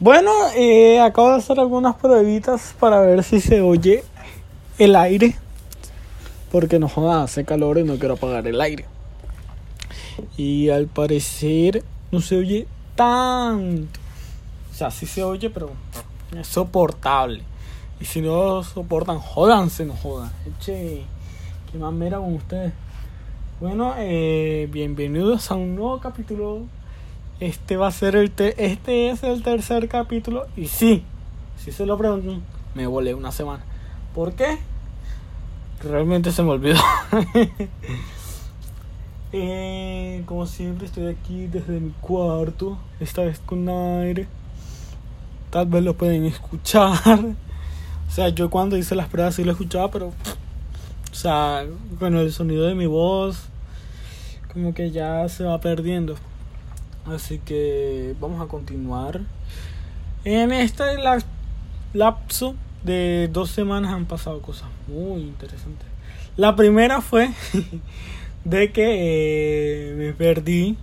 Bueno, eh, acabo de hacer algunas pruebitas para ver si se oye el aire. Porque no joda, hace calor y no quiero apagar el aire. Y al parecer no se oye tanto. O sea, sí se oye, pero es soportable. Y si no soportan, jodanse, no jodan. Eche, qué mamera con ustedes. Bueno, eh, bienvenidos a un nuevo capítulo. Este va a ser el este es el tercer capítulo y sí, si se lo preguntan, me volé una semana. ¿Por qué? Realmente se me olvidó. eh, como siempre estoy aquí desde mi cuarto, esta vez con aire. Tal vez lo pueden escuchar. O sea, yo cuando hice las pruebas sí lo escuchaba, pero o sea, con el sonido de mi voz como que ya se va perdiendo. Así que vamos a continuar. En este lapso de dos semanas han pasado cosas muy interesantes. La primera fue de que eh, me perdí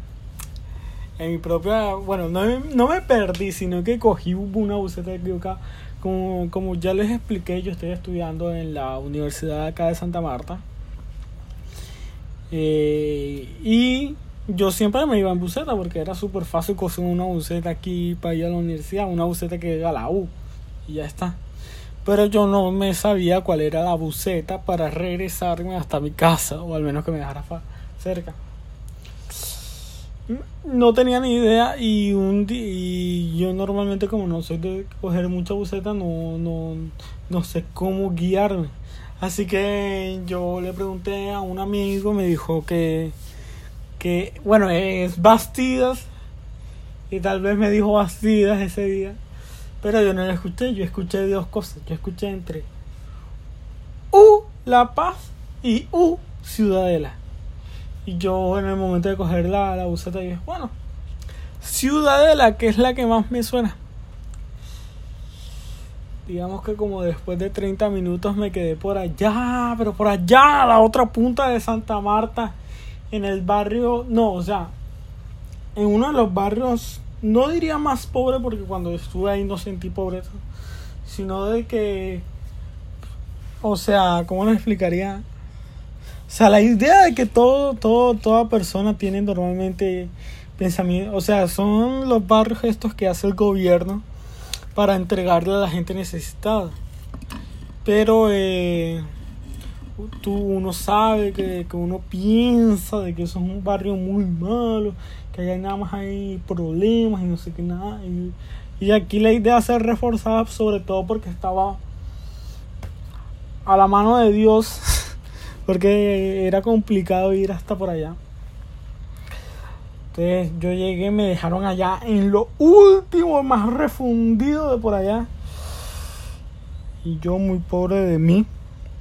en mi propia. Bueno, no, no me perdí, sino que cogí una buceta equivocada. Como, como ya les expliqué, yo estoy estudiando en la Universidad acá de Santa Marta. Eh, y yo siempre me iba en buceta porque era súper fácil coser una buceta aquí para ir a la universidad, una buceta que llega a la U y ya está. Pero yo no me sabía cuál era la buceta para regresarme hasta mi casa o al menos que me dejara cerca. No tenía ni idea y un y yo normalmente como no soy de coger mucha buceta no, no, no sé cómo guiarme. Así que yo le pregunté a un amigo, me dijo que, que bueno, es Bastidas, y tal vez me dijo Bastidas ese día, pero yo no lo escuché, yo escuché dos cosas, yo escuché entre U, La Paz, y U, Ciudadela. Y yo en el momento de coger la, la buseta dije, bueno, Ciudadela, que es la que más me suena digamos que como después de 30 minutos me quedé por allá, pero por allá, a la otra punta de Santa Marta, en el barrio, no, o sea, en uno de los barrios, no diría más pobre porque cuando estuve ahí no sentí pobreza, sino de que, o sea, ¿cómo lo explicaría? O sea, la idea de que todo, todo, toda persona tiene normalmente pensamiento, o sea, son los barrios estos que hace el gobierno para entregarle a la gente necesitada. Pero eh, tú uno sabe que, que, uno piensa de que eso es un barrio muy malo, que allá nada más hay problemas y no sé qué nada. Y, y aquí la idea ser reforzada sobre todo porque estaba a la mano de Dios, porque era complicado ir hasta por allá. Entonces yo llegué, me dejaron allá en lo último, más refundido de por allá. Y yo muy pobre de mí,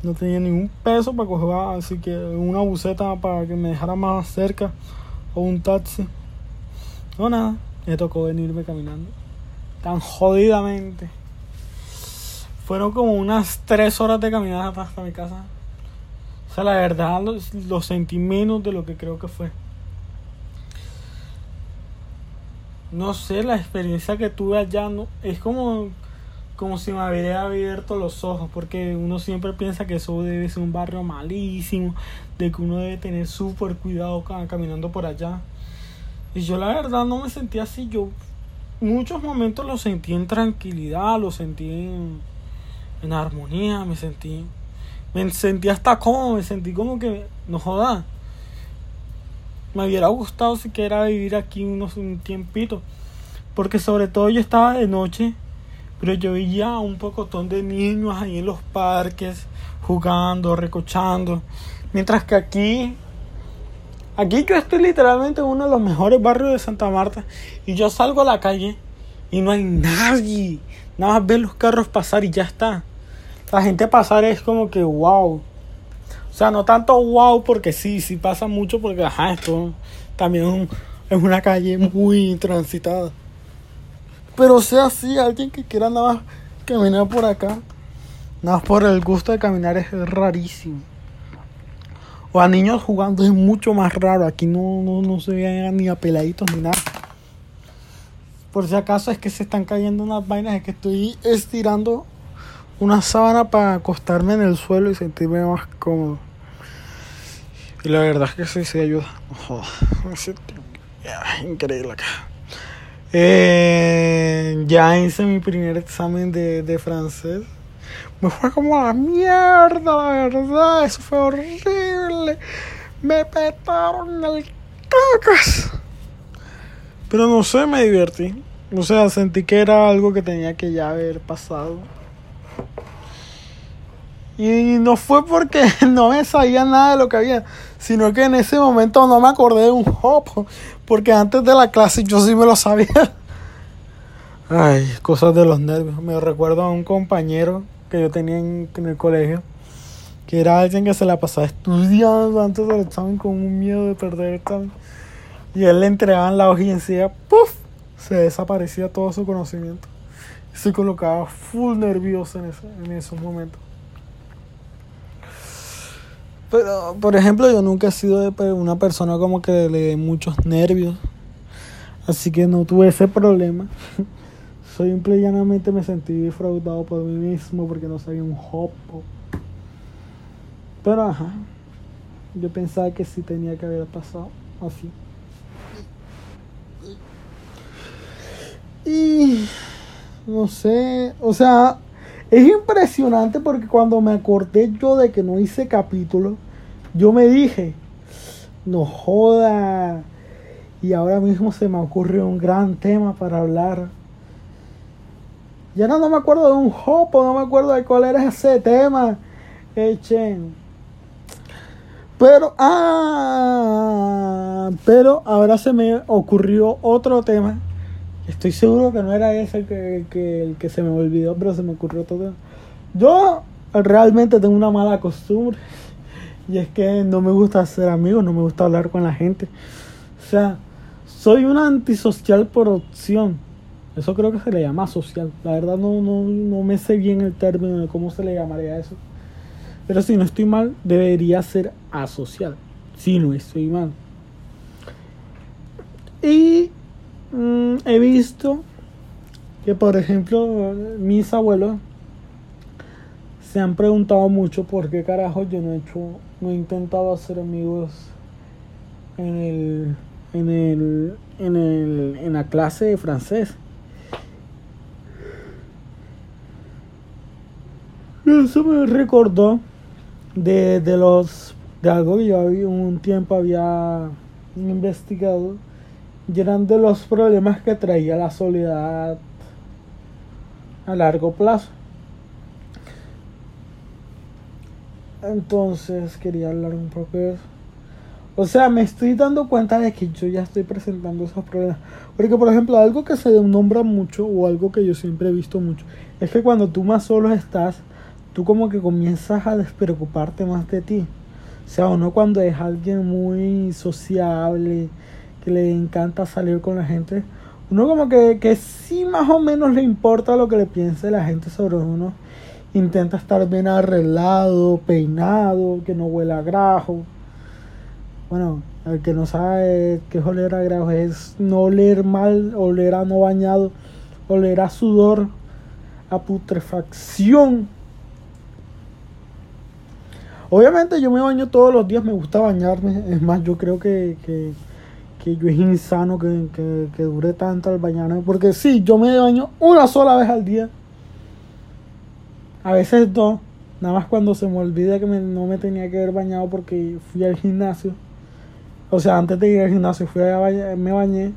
no tenía ningún peso para coger, así que una buceta para que me dejara más cerca o un taxi. No nada, me tocó venirme caminando. Tan jodidamente. Fueron como unas tres horas de caminata hasta mi casa. O sea, la verdad lo sentí menos de lo que creo que fue. no sé, la experiencia que tuve allá no, es como, como si me hubiera abierto los ojos, porque uno siempre piensa que eso debe ser un barrio malísimo, de que uno debe tener súper cuidado caminando por allá. Y yo la verdad no me sentía así, yo muchos momentos lo sentí en tranquilidad, lo sentí en, armonía, me sentí, me sentí hasta cómodo, me sentí como que, no joda, me hubiera gustado siquiera vivir aquí unos un tiempito. Porque sobre todo yo estaba de noche, pero yo veía un pocotón de niños ahí en los parques, jugando, recochando. Mientras que aquí, aquí yo estoy literalmente en uno de los mejores barrios de Santa Marta. Y yo salgo a la calle y no hay nadie. Nada más ver los carros pasar y ya está. La gente pasar es como que wow. O sea, no tanto wow porque sí, sí pasa mucho porque, ajá, esto también es una calle muy transitada. Pero sea así, alguien que quiera nada más caminar por acá, nada más por el gusto de caminar es rarísimo. O a niños jugando es mucho más raro. Aquí no, no, no se vean ni a peladitos ni nada. Por si acaso es que se están cayendo unas vainas, es que estoy estirando una sábana para acostarme en el suelo y sentirme más cómodo. Y la verdad es que sí, sí ayuda. increíble acá. Eh, ya hice mi primer examen de, de francés. Me fue como a la mierda, la verdad. Eso fue horrible. Me petaron el cacas. Pero no sé, me divertí. O sea, sentí que era algo que tenía que ya haber pasado. Y no fue porque no me sabía nada de lo que había, sino que en ese momento no me acordé de un hop, porque antes de la clase yo sí me lo sabía. Ay, cosas de los nervios. Me recuerdo a un compañero que yo tenía en, el colegio, que era alguien que se la pasaba estudiando antes del examen con un miedo de perder el examen. Y él le entregaban la hoja y enseguida, ¡puf! Se desaparecía todo su conocimiento. Y se colocaba full nervioso en esos momentos. Pero, por ejemplo, yo nunca he sido una persona como que le dé muchos nervios. Así que no tuve ese problema. Simple y llanamente me sentí defraudado por mí mismo porque no sabía un hopo. Pero ajá. Yo pensaba que sí tenía que haber pasado así. Y no sé, o sea, es impresionante porque cuando me acordé yo de que no hice capítulo, yo me dije, no joda. Y ahora mismo se me ocurrió un gran tema para hablar. Ya no, no me acuerdo de un hopo, no me acuerdo de cuál era ese tema. Echen. Pero, ah, pero ahora se me ocurrió otro tema Estoy seguro que no era ese el que, el que se me olvidó, pero se me ocurrió todo. Yo realmente tengo una mala costumbre. Y es que no me gusta hacer amigos, no me gusta hablar con la gente. O sea, soy un antisocial por opción. Eso creo que se le llama social. La verdad no, no, no me sé bien el término de cómo se le llamaría eso. Pero si no estoy mal, debería ser asocial. Si no estoy mal. Y Mm, he visto que, por ejemplo, mis abuelos se han preguntado mucho por qué carajo yo no he hecho, no he intentado hacer amigos en el, en el, en el, en la clase de francés. Eso me recordó de, de los de algo que yo un tiempo había investigado y eran de los problemas que traía la soledad a largo plazo. Entonces quería hablar un poco de eso. O sea, me estoy dando cuenta de que yo ya estoy presentando esos problemas. Porque, por ejemplo, algo que se nombra mucho o algo que yo siempre he visto mucho es que cuando tú más solo estás, tú como que comienzas a despreocuparte más de ti. O sea, uno cuando es alguien muy sociable, que le encanta salir con la gente, uno como que, que sí más o menos le importa lo que le piense la gente sobre uno. Intenta estar bien arreglado, peinado, que no huela a grajo. Bueno, el que no sabe qué es oler a grajo es no oler mal, oler a no bañado, oler a sudor, a putrefacción. Obviamente yo me baño todos los días, me gusta bañarme. Es más, yo creo que, que que yo es insano que, que, dure tanto el bañarme. Porque sí, yo me baño una sola vez al día. A veces dos. Nada más cuando se me olvida que no me tenía que haber bañado porque fui al gimnasio. O sea, antes de ir al gimnasio fui a me bañé.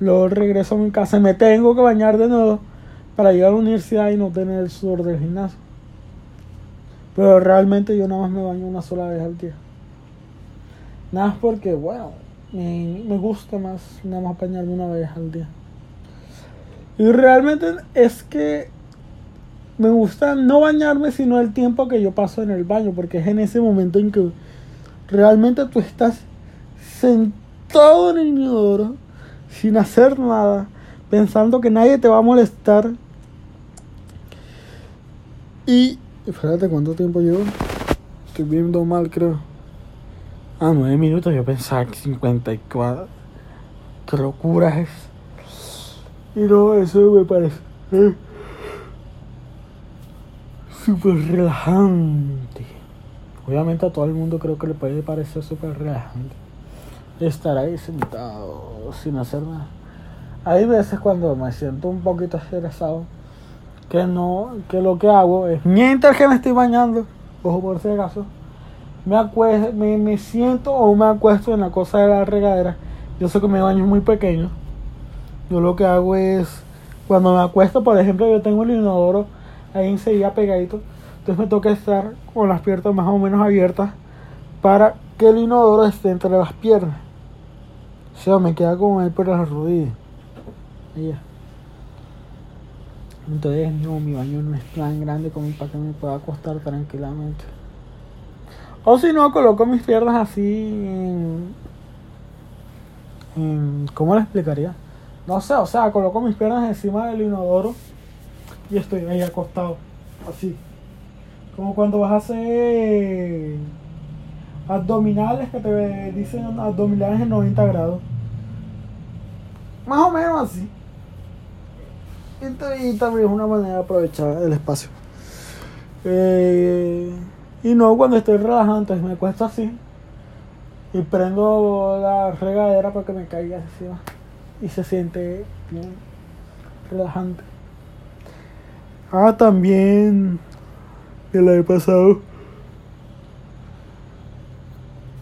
Luego regreso a mi casa y me tengo que bañar de nuevo para ir a la universidad y no tener el sudor del gimnasio. Pero realmente yo nada más me baño una sola vez al día. Nada más porque, bueno, me, me gusta más nada más bañarme una vez al día. Y realmente es que me gusta no bañarme sino el tiempo que yo paso en el baño, porque es en ese momento en que realmente tú estás sentado en el inodoro sin hacer nada, pensando que nadie te va a molestar. Y espérate, ¿cuánto tiempo llevo? Estoy viendo mal, creo. Ah, nueve minutos, yo pensaba que 54. ¿Qué locura es? Y no, eso me parece eh, súper relajante. Obviamente a todo el mundo creo que le puede parecer súper relajante estar ahí sentado sin hacer nada. Hay veces cuando me siento un poquito estresado que no, que lo que hago es mientras que me estoy bañando, ojo por si acaso, me acuesto, me, me siento o me acuesto en la cosa de la regadera. Yo sé que mi baño es muy pequeño. Yo lo que hago es cuando me acuesto, por ejemplo, yo tengo el inodoro ahí enseguida pegadito. Entonces me toca estar con las piernas más o menos abiertas para que el inodoro esté entre las piernas. O sea, me queda como ahí por las rodillas. Ahí Entonces, no, mi baño no es tan grande como para que me pueda acostar tranquilamente. O si no, coloco mis piernas así en, en. ¿Cómo le explicaría? No sé, o sea, coloco mis piernas encima del inodoro y estoy ahí acostado. Así. Como cuando vas a hacer abdominales que te dicen abdominales en 90 grados. Más o menos así. Y también es una manera de aprovechar el espacio. Eh, y no cuando estoy relajado, entonces me cuesta así. Y prendo la regadera para que me caiga encima. Y se siente bien relajante. Ah, también que la he pasado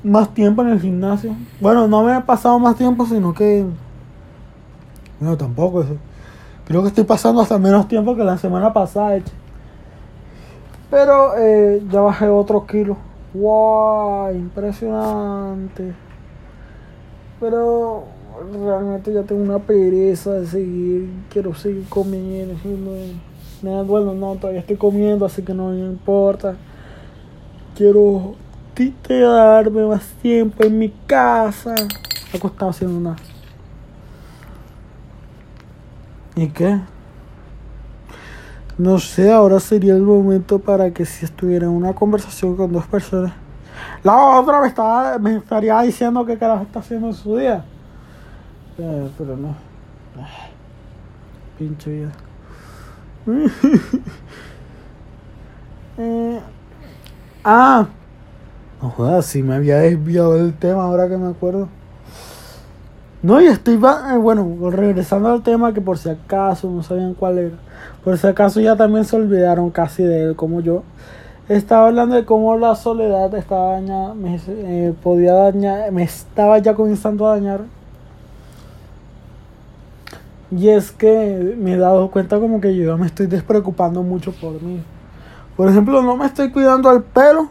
más tiempo en el gimnasio. Bueno, no me he pasado más tiempo, sino que. No, tampoco eso. Creo que estoy pasando hasta menos tiempo que la semana pasada, Pero eh, ya bajé otro kilo. ¡Wow! Impresionante. Pero realmente ya tengo una pereza de seguir. Quiero seguir comiendo. Bueno, no, todavía estoy comiendo, así que no me importa. Quiero quedarme más tiempo en mi casa. Acostado haciendo nada. ¿Y qué? No sé, ahora sería el momento para que si estuviera en una conversación con dos personas. La otra me, estaba, me estaría diciendo qué carajo está haciendo en su día. Eh, pero no. pinche vida. eh, ah, no jodas, si me había desviado del tema ahora que me acuerdo. No, y estoy, eh, bueno, regresando al tema que por si acaso no sabían cuál era. Por si acaso ya también se olvidaron casi de él como yo. Estaba hablando de cómo la soledad estaba dañada, me eh, podía dañar, me estaba ya comenzando a dañar. Y es que me he dado cuenta como que yo me estoy despreocupando mucho por mí. Por ejemplo, no me estoy cuidando el pelo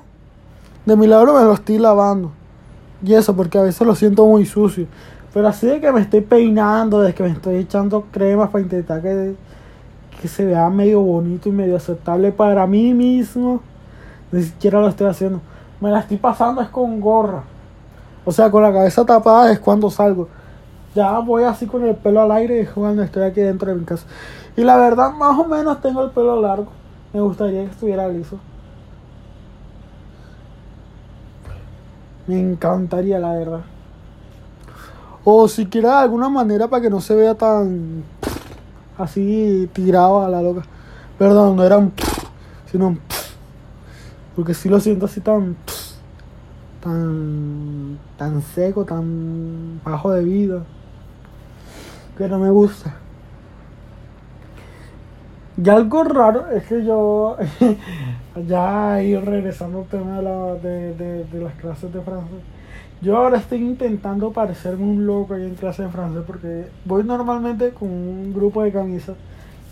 de milagro me lo estoy lavando. Y eso, porque a veces lo siento muy sucio. Pero así de que me estoy peinando, de que me estoy echando cremas para intentar que, que se vea medio bonito y medio aceptable para mí mismo. Ni siquiera lo estoy haciendo. Me la estoy pasando es con gorra. O sea, con la cabeza tapada es cuando salgo. Ya voy así con el pelo al aire cuando estoy aquí dentro de mi casa. Y la verdad, más o menos tengo el pelo largo. Me gustaría que estuviera liso. Me encantaría, la verdad. O si de alguna manera para que no se vea tan así tirado a la loca. Perdón, no era un sino un porque si lo siento así tan tan tan seco, tan bajo de vida que no me gusta. Y algo raro es que yo, ya ir regresando al tema de, de, las clases de francés, yo ahora estoy intentando parecerme un loco ahí en clase de francés porque voy normalmente con un grupo de camisas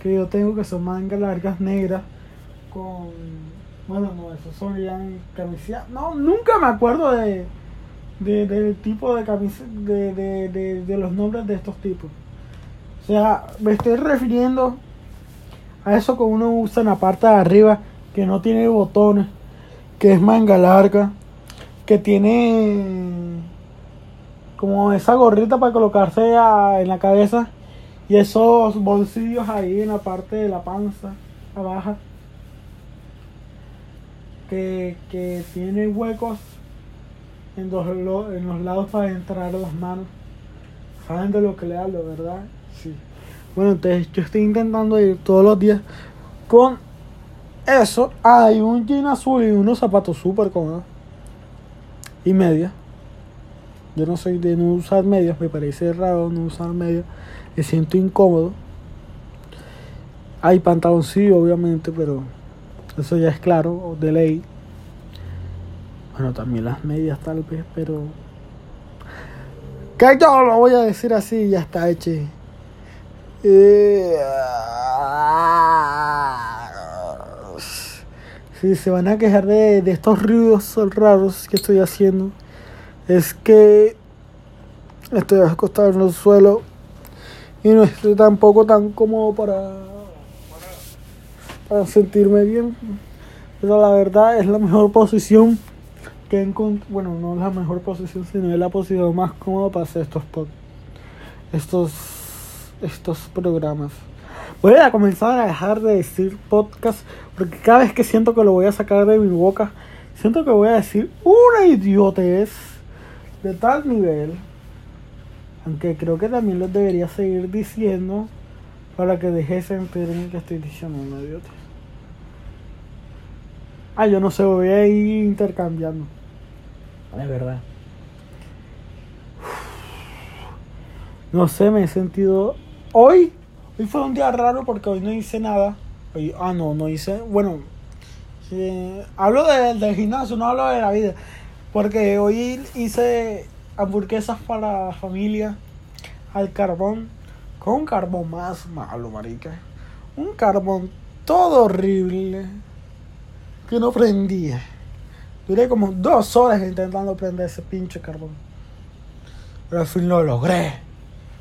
que yo tengo que son mangas largas negras con, bueno, no, esos son ya camisas, no, nunca me acuerdo de, del tipo de camisas, de, de los nombres de estos tipos. O sea, me estoy refiriendo a eso que uno usa en la parte de arriba, que no tiene botones, que es manga larga, que tiene como esa gorrita para colocarse en la cabeza y esos bolsillos ahí en la parte de la panza abajo que, que tiene huecos en en los lados para entrar las manos. Saben de lo que le hablo, ¿verdad? Sí. Bueno, entonces yo estoy intentando ir todos los días con eso. Hay un jean azul y unos zapatos súper cómodos. Y media. Yo no soy de no usar medias, me parece raro no usar medias. Me siento incómodo. Hay pantaloncillo, obviamente, pero eso ya es claro, de ley. Bueno, también las medias tal vez, pero... Que yo lo voy a decir así, ya está hecho. Eh, si se van a quejar de, de estos ruidos raros que estoy haciendo, es que estoy acostado en el suelo y no estoy tampoco tan cómodo para, para sentirme bien. Pero la verdad es la mejor posición que encontré. Bueno, no la mejor posición, sino es la posición más cómoda para hacer estos estos, estos programas. Voy a comenzar a dejar de decir podcast porque cada vez que siento que lo voy a sacar de mi boca, siento que voy a decir una idiotez de tal nivel. Aunque creo que también lo debería seguir diciendo para que deje sentirme que estoy diciendo una idiotez. Ah, yo no sé, voy a ir intercambiando. Es verdad. No sé, me he sentido. Hoy, hoy fue un día raro porque hoy no hice nada. Hoy, ah, no, no hice. Bueno, hablo de, del gimnasio, no hablo de la vida. Porque hoy hice hamburguesas para la familia al carbón. Con un carbón más malo, marica. Un carbón todo horrible. Que no prendía. Duré como dos horas intentando prender ese pinche carbón. Pero al fin lo logré.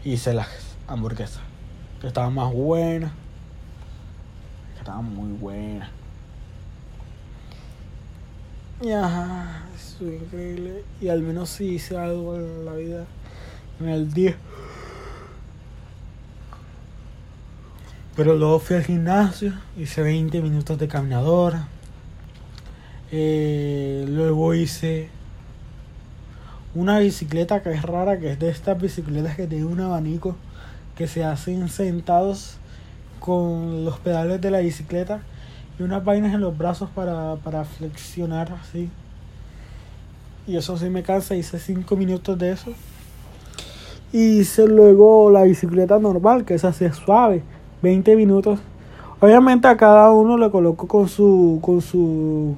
Hice las hamburguesas. Que estaban más buenas. Que estaban muy buenas. Y ajá, es increíble. Y al menos sí hice algo en la vida. En el día. Pero luego fui al gimnasio. Hice 20 minutos de caminadora. Eh, luego hice una bicicleta que es rara, que es de estas bicicletas que tiene un abanico que se hacen sentados con los pedales de la bicicleta y unas vainas en los brazos para, para flexionar así. Y eso sí me cansa, hice 5 minutos de eso. Y hice luego la bicicleta normal, que es así suave, 20 minutos. Obviamente a cada uno le coloco con su con su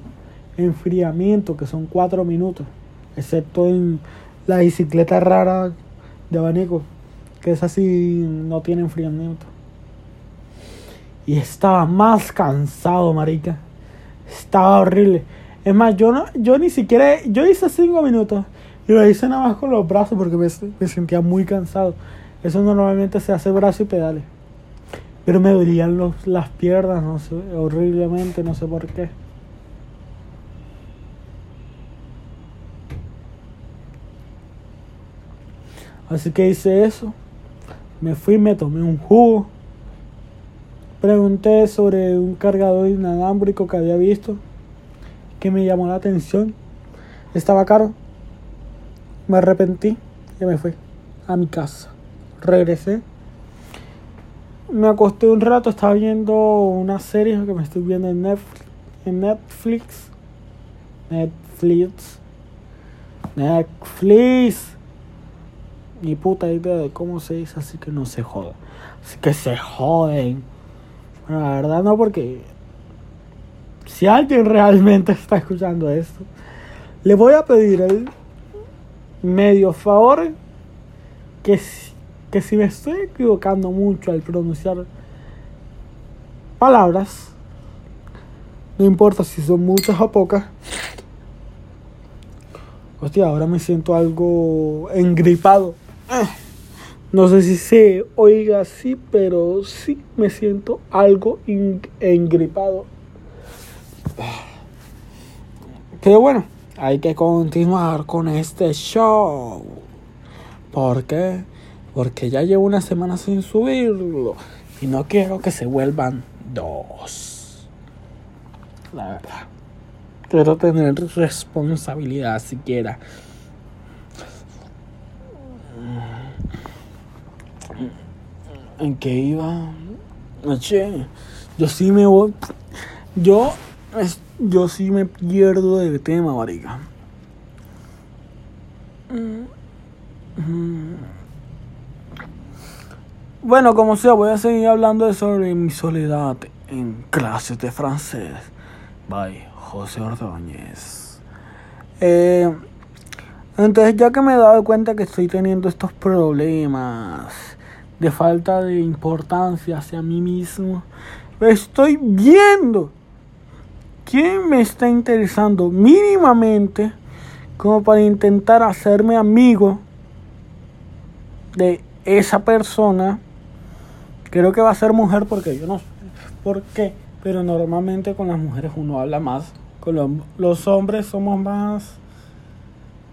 enfriamiento, que son 4 minutos, excepto en la bicicleta rara de abanico, que es así, no tiene enfriamiento. Y estaba más cansado, marica. Estaba horrible. Es más, yo no, yo ni siquiera, yo hice 5 minutos y lo hice nada más con los brazos porque me, me sentía muy cansado. Eso normalmente se hace brazo y pedales. Pero me dolían los, las piernas, no sé, horriblemente, no sé por qué. Así que hice eso. Me fui, me tomé un jugo. Pregunté sobre un cargador inalámbrico que había visto. Que me llamó la atención. Estaba caro. Me arrepentí y me fui a mi casa. Regresé. Me acosté un rato, estaba viendo una serie que me estoy viendo en Netflix. En Netflix. Netflix. Netflix ni puta idea de cómo se dice, así que no se joda. Así que se joden. Bueno, la verdad no, porque si alguien realmente está escuchando esto, le voy a pedir el medio favor que, que si me estoy equivocando mucho al pronunciar palabras, no importa si son muchas o pocas, hostia, ahora me siento algo engripado. No sé si se oiga así, pero sí me siento algo engripado. Pero bueno, hay que continuar con este show. ¿Por qué? Porque ya llevo una semana sin subirlo. Y no quiero que se vuelvan dos. La verdad. Quiero tener responsabilidad siquiera. ¿En qué iba? Che, yo sí me voy. Yo, yo sí me pierdo de tema, marica. Bueno, como sea, voy a seguir hablando sobre mi soledad en clases de francés. Bye, José Ordóñez. Eh, entonces, ya que me he dado cuenta que estoy teniendo estos problemas de falta de importancia hacia mí mismo, estoy viendo quién me está interesando mínimamente como para intentar hacerme amigo de esa persona. Creo que va a ser mujer porque yo no sé por qué, pero normalmente con las mujeres uno habla más. Con los, hombres somos más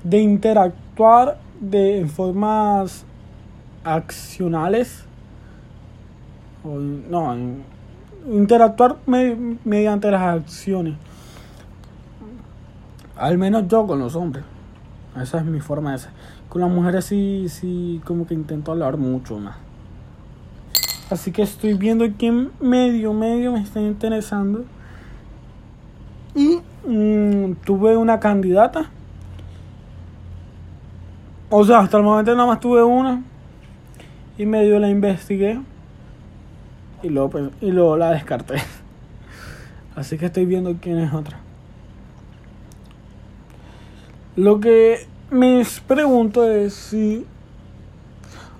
de interactuar de formas accionales. no, interactuar mediante las acciones. Al menos yo con los hombres. Esa es mi forma de ser. Con las mujeres sí, sí, como que intento hablar mucho más. Así que estoy viendo quién medio, medio me está interesando. Y mm, tuve una candidata. O sea, hasta el momento nada más tuve una. Y medio la investigué. Y luego, pues, y luego la descarté. Así que estoy viendo quién es otra. Lo que me pregunto es si,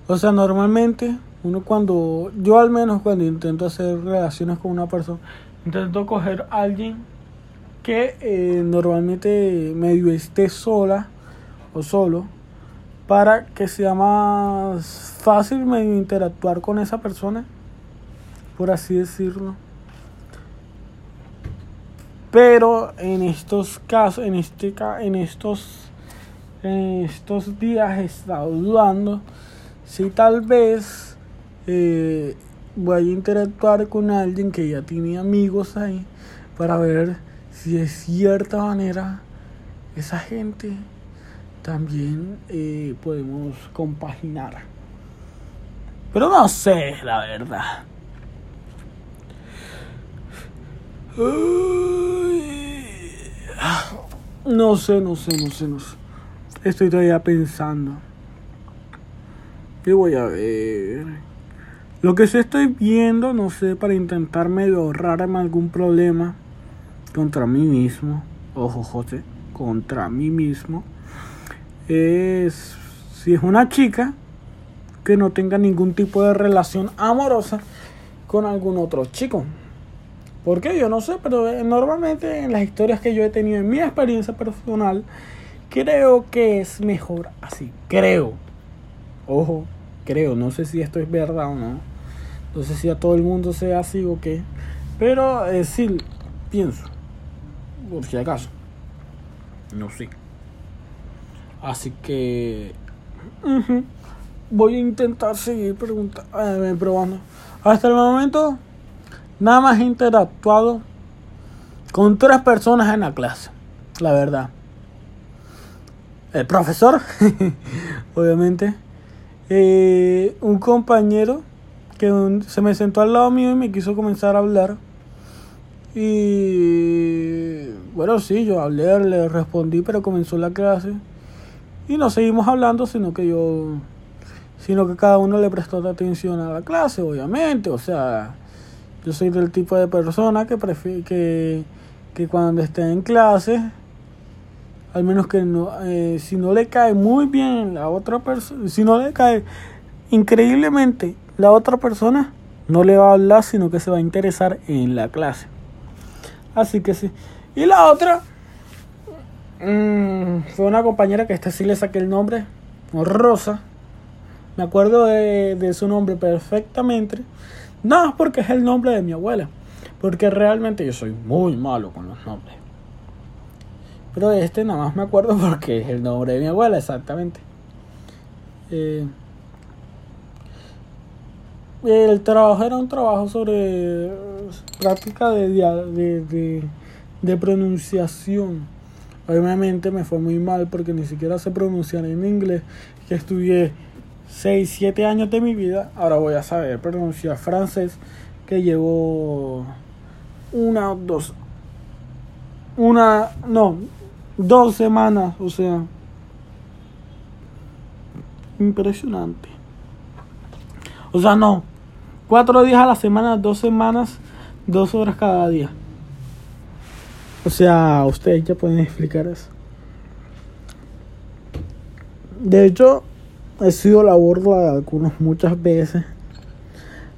o sea, normalmente uno cuando, yo al menos cuando intento hacer relaciones con una persona, intento coger a alguien que eh, normalmente medio esté sola o solo para que sea más fácil interactuar con esa persona, por así decirlo. Pero en estos casos, en este en estos en estos días he estado dudando si tal vez eh, voy a interactuar con alguien que ya tiene amigos ahí para ver si de cierta manera esa gente también eh, podemos compaginar. Pero no sé, la verdad. No sé, no sé, no sé, no sé. Estoy todavía pensando. ¿Qué voy a ver? Lo que sí estoy viendo, no sé, para intentar medio ahorrarme algún problema contra mí mismo. Ojo, José, contra mí mismo. Es si es una chica que no tenga ningún tipo de relación amorosa con algún otro chico. ¿Por qué? Yo no sé, pero eh, normalmente en las historias que yo he tenido en mi experiencia personal, creo que es mejor así. Creo. Ojo, creo. No sé si esto es verdad o no. No sé si a todo el mundo sea así o qué. Pero eh, sí, pienso. Por si acaso. No sé. Así que... Voy a intentar seguir preguntando, eh, probando. Hasta el momento Nada más he interactuado con tres personas en la clase, la verdad. El profesor, obviamente. Eh, un compañero que se me sentó al lado mío y me quiso comenzar a hablar. Y bueno, sí, yo hablé, le respondí, pero comenzó la clase. Y no seguimos hablando, sino que yo, sino que cada uno le prestó atención a la clase, obviamente. O sea, yo soy del tipo de persona que que, que cuando esté en clase, al menos que no, eh, si no le cae muy bien la otra persona, si no le cae increíblemente la otra persona, no le va a hablar, sino que se va a interesar en la clase. Así que sí. Y la otra mmm, fue una compañera que esta sí le saqué el nombre, Rosa. Me acuerdo de, de su nombre perfectamente. No, porque es el nombre de mi abuela. Porque realmente yo soy muy malo con los nombres. Pero este nada más me acuerdo porque es el nombre de mi abuela, exactamente. Eh, el trabajo era un trabajo sobre práctica de, de, de, pronunciación. Obviamente me fue muy mal porque ni siquiera sé pronunciar en inglés. Que estudié 6, 7 años de mi vida, ahora voy a saber pronunciar francés que llevo una o dos, una, no, dos semanas, o sea, impresionante. O sea, no, cuatro días a la semana, dos semanas, dos horas cada día. O sea, ustedes ya pueden explicar eso. De hecho, he sido la burla de algunos muchas veces.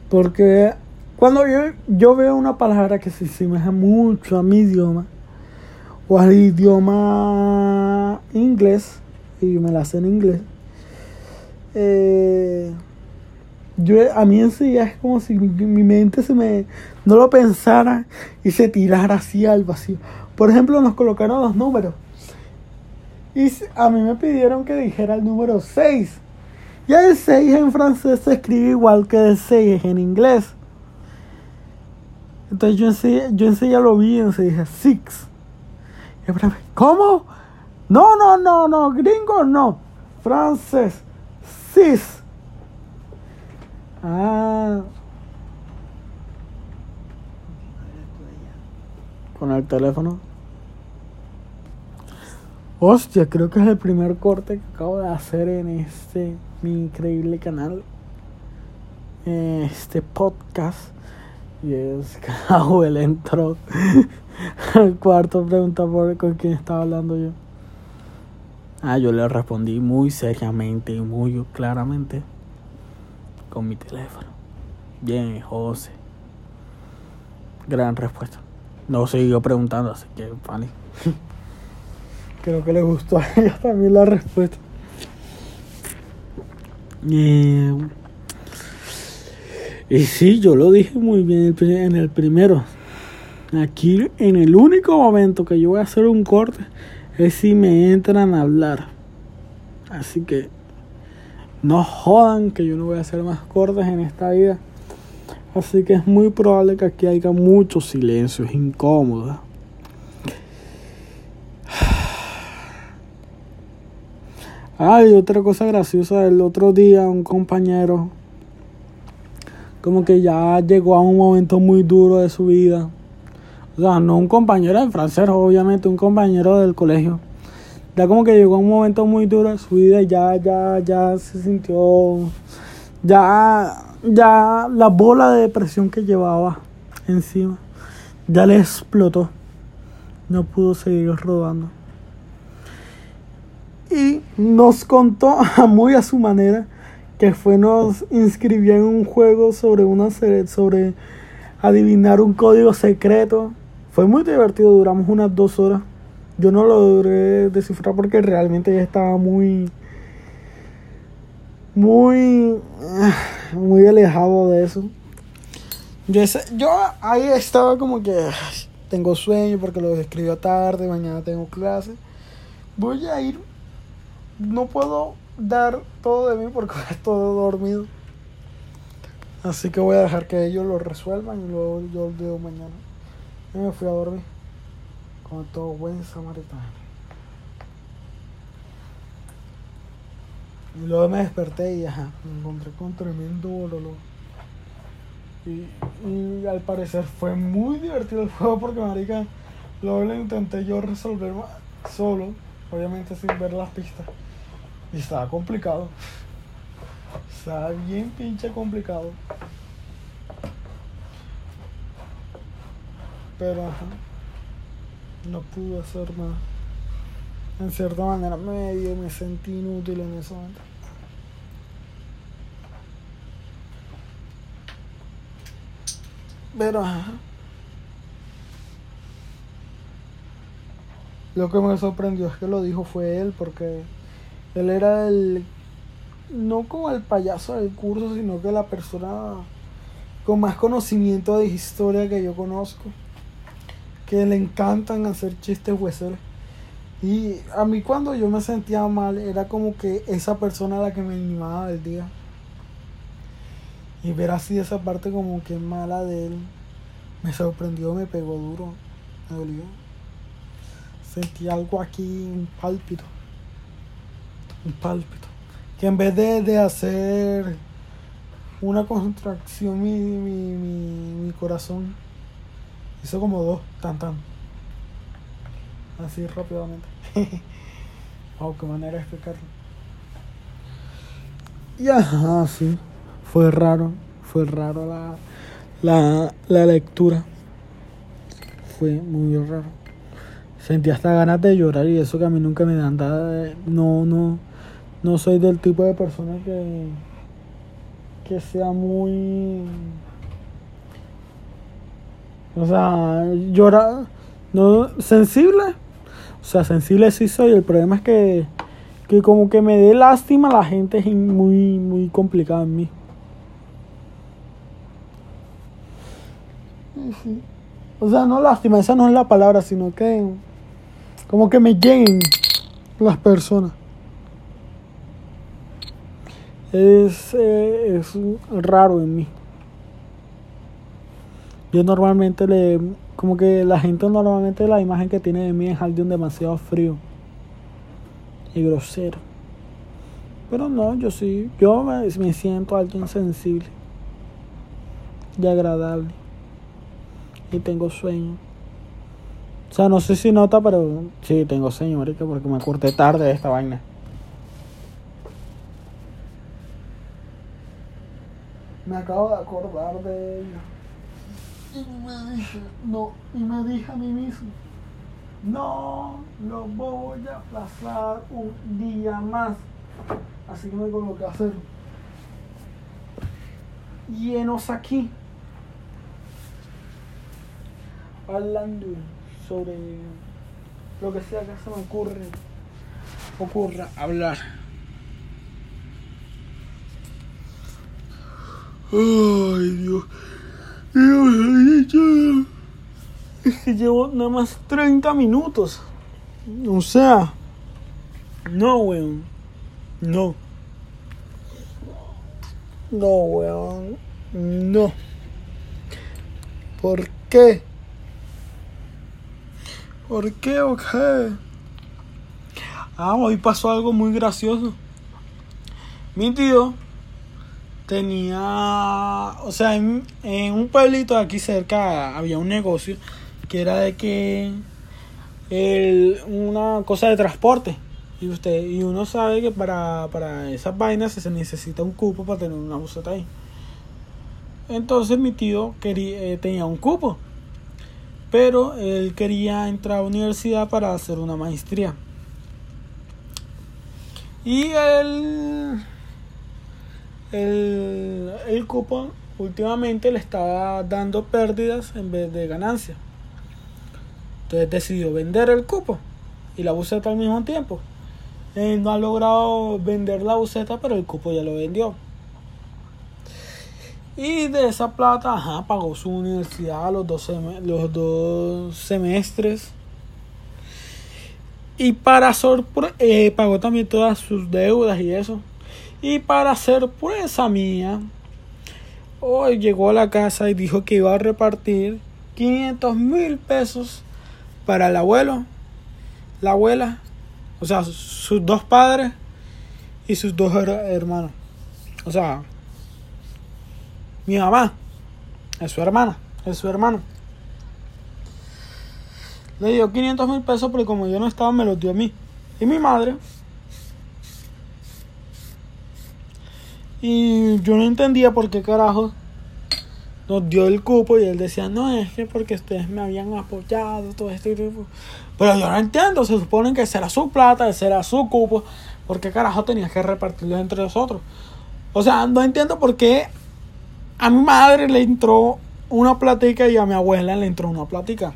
Porque cuando yo, yo veo una palabra que se asemeja mucho a mi idioma, o al idioma inglés, y me la sé en inglés, eh, yo, a mí en es como si mi, mente se me no lo pensara y se tirara así al vacío. Por ejemplo, nos colocaron los números. Y a mí me pidieron que dijera el número 6. Y el 6 en francés se escribe igual que el 6 en inglés. Entonces yo enseguida, yo enseguida lo vi y enseguida dije 6. ¿Cómo? No, no, no, no, gringo no. Francés. 6. Ah. Con el teléfono. Hostia, creo que es el primer corte que acabo de hacer en este mi increíble canal. Este podcast. Y es hago el intro. el cuarto pregunta por con quién estaba hablando yo. Ah, yo le respondí muy seriamente y muy claramente con mi teléfono. Bien, José. Gran respuesta. No siguió preguntando, así que funny. Creo que le gustó a ella también la respuesta. Eh, y sí, yo lo dije muy bien en el primero. Aquí, en el único momento que yo voy a hacer un corte, es si me entran a hablar. Así que no jodan que yo no voy a hacer más cortes en esta vida. Así que es muy probable que aquí haya muchos silencios incómodos. Ay, otra cosa graciosa, el otro día un compañero como que ya llegó a un momento muy duro de su vida. O sea, no un compañero de francés, obviamente, un compañero del colegio. Ya como que llegó un momento muy duro de su vida y ya, ya, ya se sintió, ya, ya la bola de depresión que llevaba encima, ya le explotó. No pudo seguir rodando. Y nos contó muy a su manera que fue nos inscribió en un juego sobre una sobre adivinar un código secreto. Fue muy divertido duramos unas dos horas yo no lo logré descifrar porque realmente ya estaba muy muy muy alejado de eso yo, yo ahí estaba como que tengo sueño porque lo escribió tarde mañana tengo clase voy a ir no puedo dar todo de mí porque estoy dormido. Así que voy a dejar que ellos lo resuelvan y luego yo lo veo mañana. Yo me fui a dormir como todo buen samaritano. Y luego me desperté y ajá, me encontré con tremendo bololo. Y, y al parecer fue muy divertido el juego porque marica, luego lo intenté yo resolver solo, obviamente sin ver las pistas. Y estaba complicado. Estaba bien pinche complicado. Pero ajá, no pude hacer nada. En cierta manera medio me sentí inútil en ese momento. Pero. Lo que me sorprendió es que lo dijo fue él porque él era el, no como el payaso del curso, sino que la persona con más conocimiento de historia que yo conozco, que le encantan hacer chistes hueseros. Y a mí cuando yo me sentía mal, era como que esa persona la que me animaba del día. Y ver así esa parte como que mala de él, me sorprendió, me pegó duro, me dolió. Sentí algo aquí, un pálpito un pálpito. que en vez de, de hacer una contracción mi, mi, mi, mi corazón hizo como dos, tan tan. Así rápidamente. wow, qué manera de explicarlo. Y ajá, sí. Fue raro. Fue raro la, la, la lectura. Fue muy raro. Sentí hasta ganas de llorar y eso que a mí nunca me dan nada. No, no. No soy del tipo de persona que. que sea muy. O sea, llorar. No, sensible. O sea, sensible sí soy. El problema es que. Que como que me dé lástima la gente es muy, muy complicada en mí. O sea, no lástima, esa no es la palabra, sino que como que me lleguen las personas. Es, eh, es raro en mí. Yo normalmente le, como que la gente normalmente la imagen que tiene de mí es alguien demasiado frío y grosero. Pero no, yo sí, yo me, me siento alguien sensible y agradable y tengo sueño. O sea, no sé si nota, pero sí, tengo sueño, marica, porque me acordé tarde de esta vaina. Me acabo de acordar de ella. Y me no, y me dije a mí mismo, no lo voy a aplazar un día más. Así que me coloqué a hacer llenos aquí. hablando sobre lo que sea que se me ocurre, ocurra hablar. Ay. Dios, es que llevo nada más 30 minutos. O sea, no, weón. No. No, weón. No. ¿Por qué? ¿Por qué o qué? Ah, hoy pasó algo muy gracioso. Mi tío tenía, o sea, en, un pueblito de aquí cerca había un negocio que era de que el, una cosa de transporte. Y usted y uno sabe que para, para esas vainas se necesita un cupo para tener una buseta ahí. Entonces mi tío quería, eh, tenía un cupo pero él quería entrar a la universidad para hacer una maestría. Y él, el, el cupo últimamente le estaba dando pérdidas en vez de ganancias. Entonces decidió vender el cupo y la buceta al mismo tiempo. Él no ha logrado vender la buceta, pero el cupo ya lo vendió. Y de esa plata, ajá, pagó su universidad los dos, los dos semestres. Y para sorpresa, eh, pagó también todas sus deudas y eso. Y para sorpresa mía, hoy llegó a la casa y dijo que iba a repartir 500 mil pesos para el abuelo, la abuela, o sea, sus dos padres y sus dos hermanos. O sea, mi mamá, es su hermana, es su hermano. Le dio 500 mil pesos porque como yo no estaba me los dio a mí. Y mi madre. Y yo no entendía por qué carajo nos dio el cupo y él decía, no, es que porque ustedes me habían apoyado, todo esto. Pero yo no entiendo, se supone que será su plata, será su cupo, ¿por qué carajo tenía que repartirlo entre nosotros? O sea, no entiendo por qué a mi madre le entró una platica y a mi abuela le entró una platica.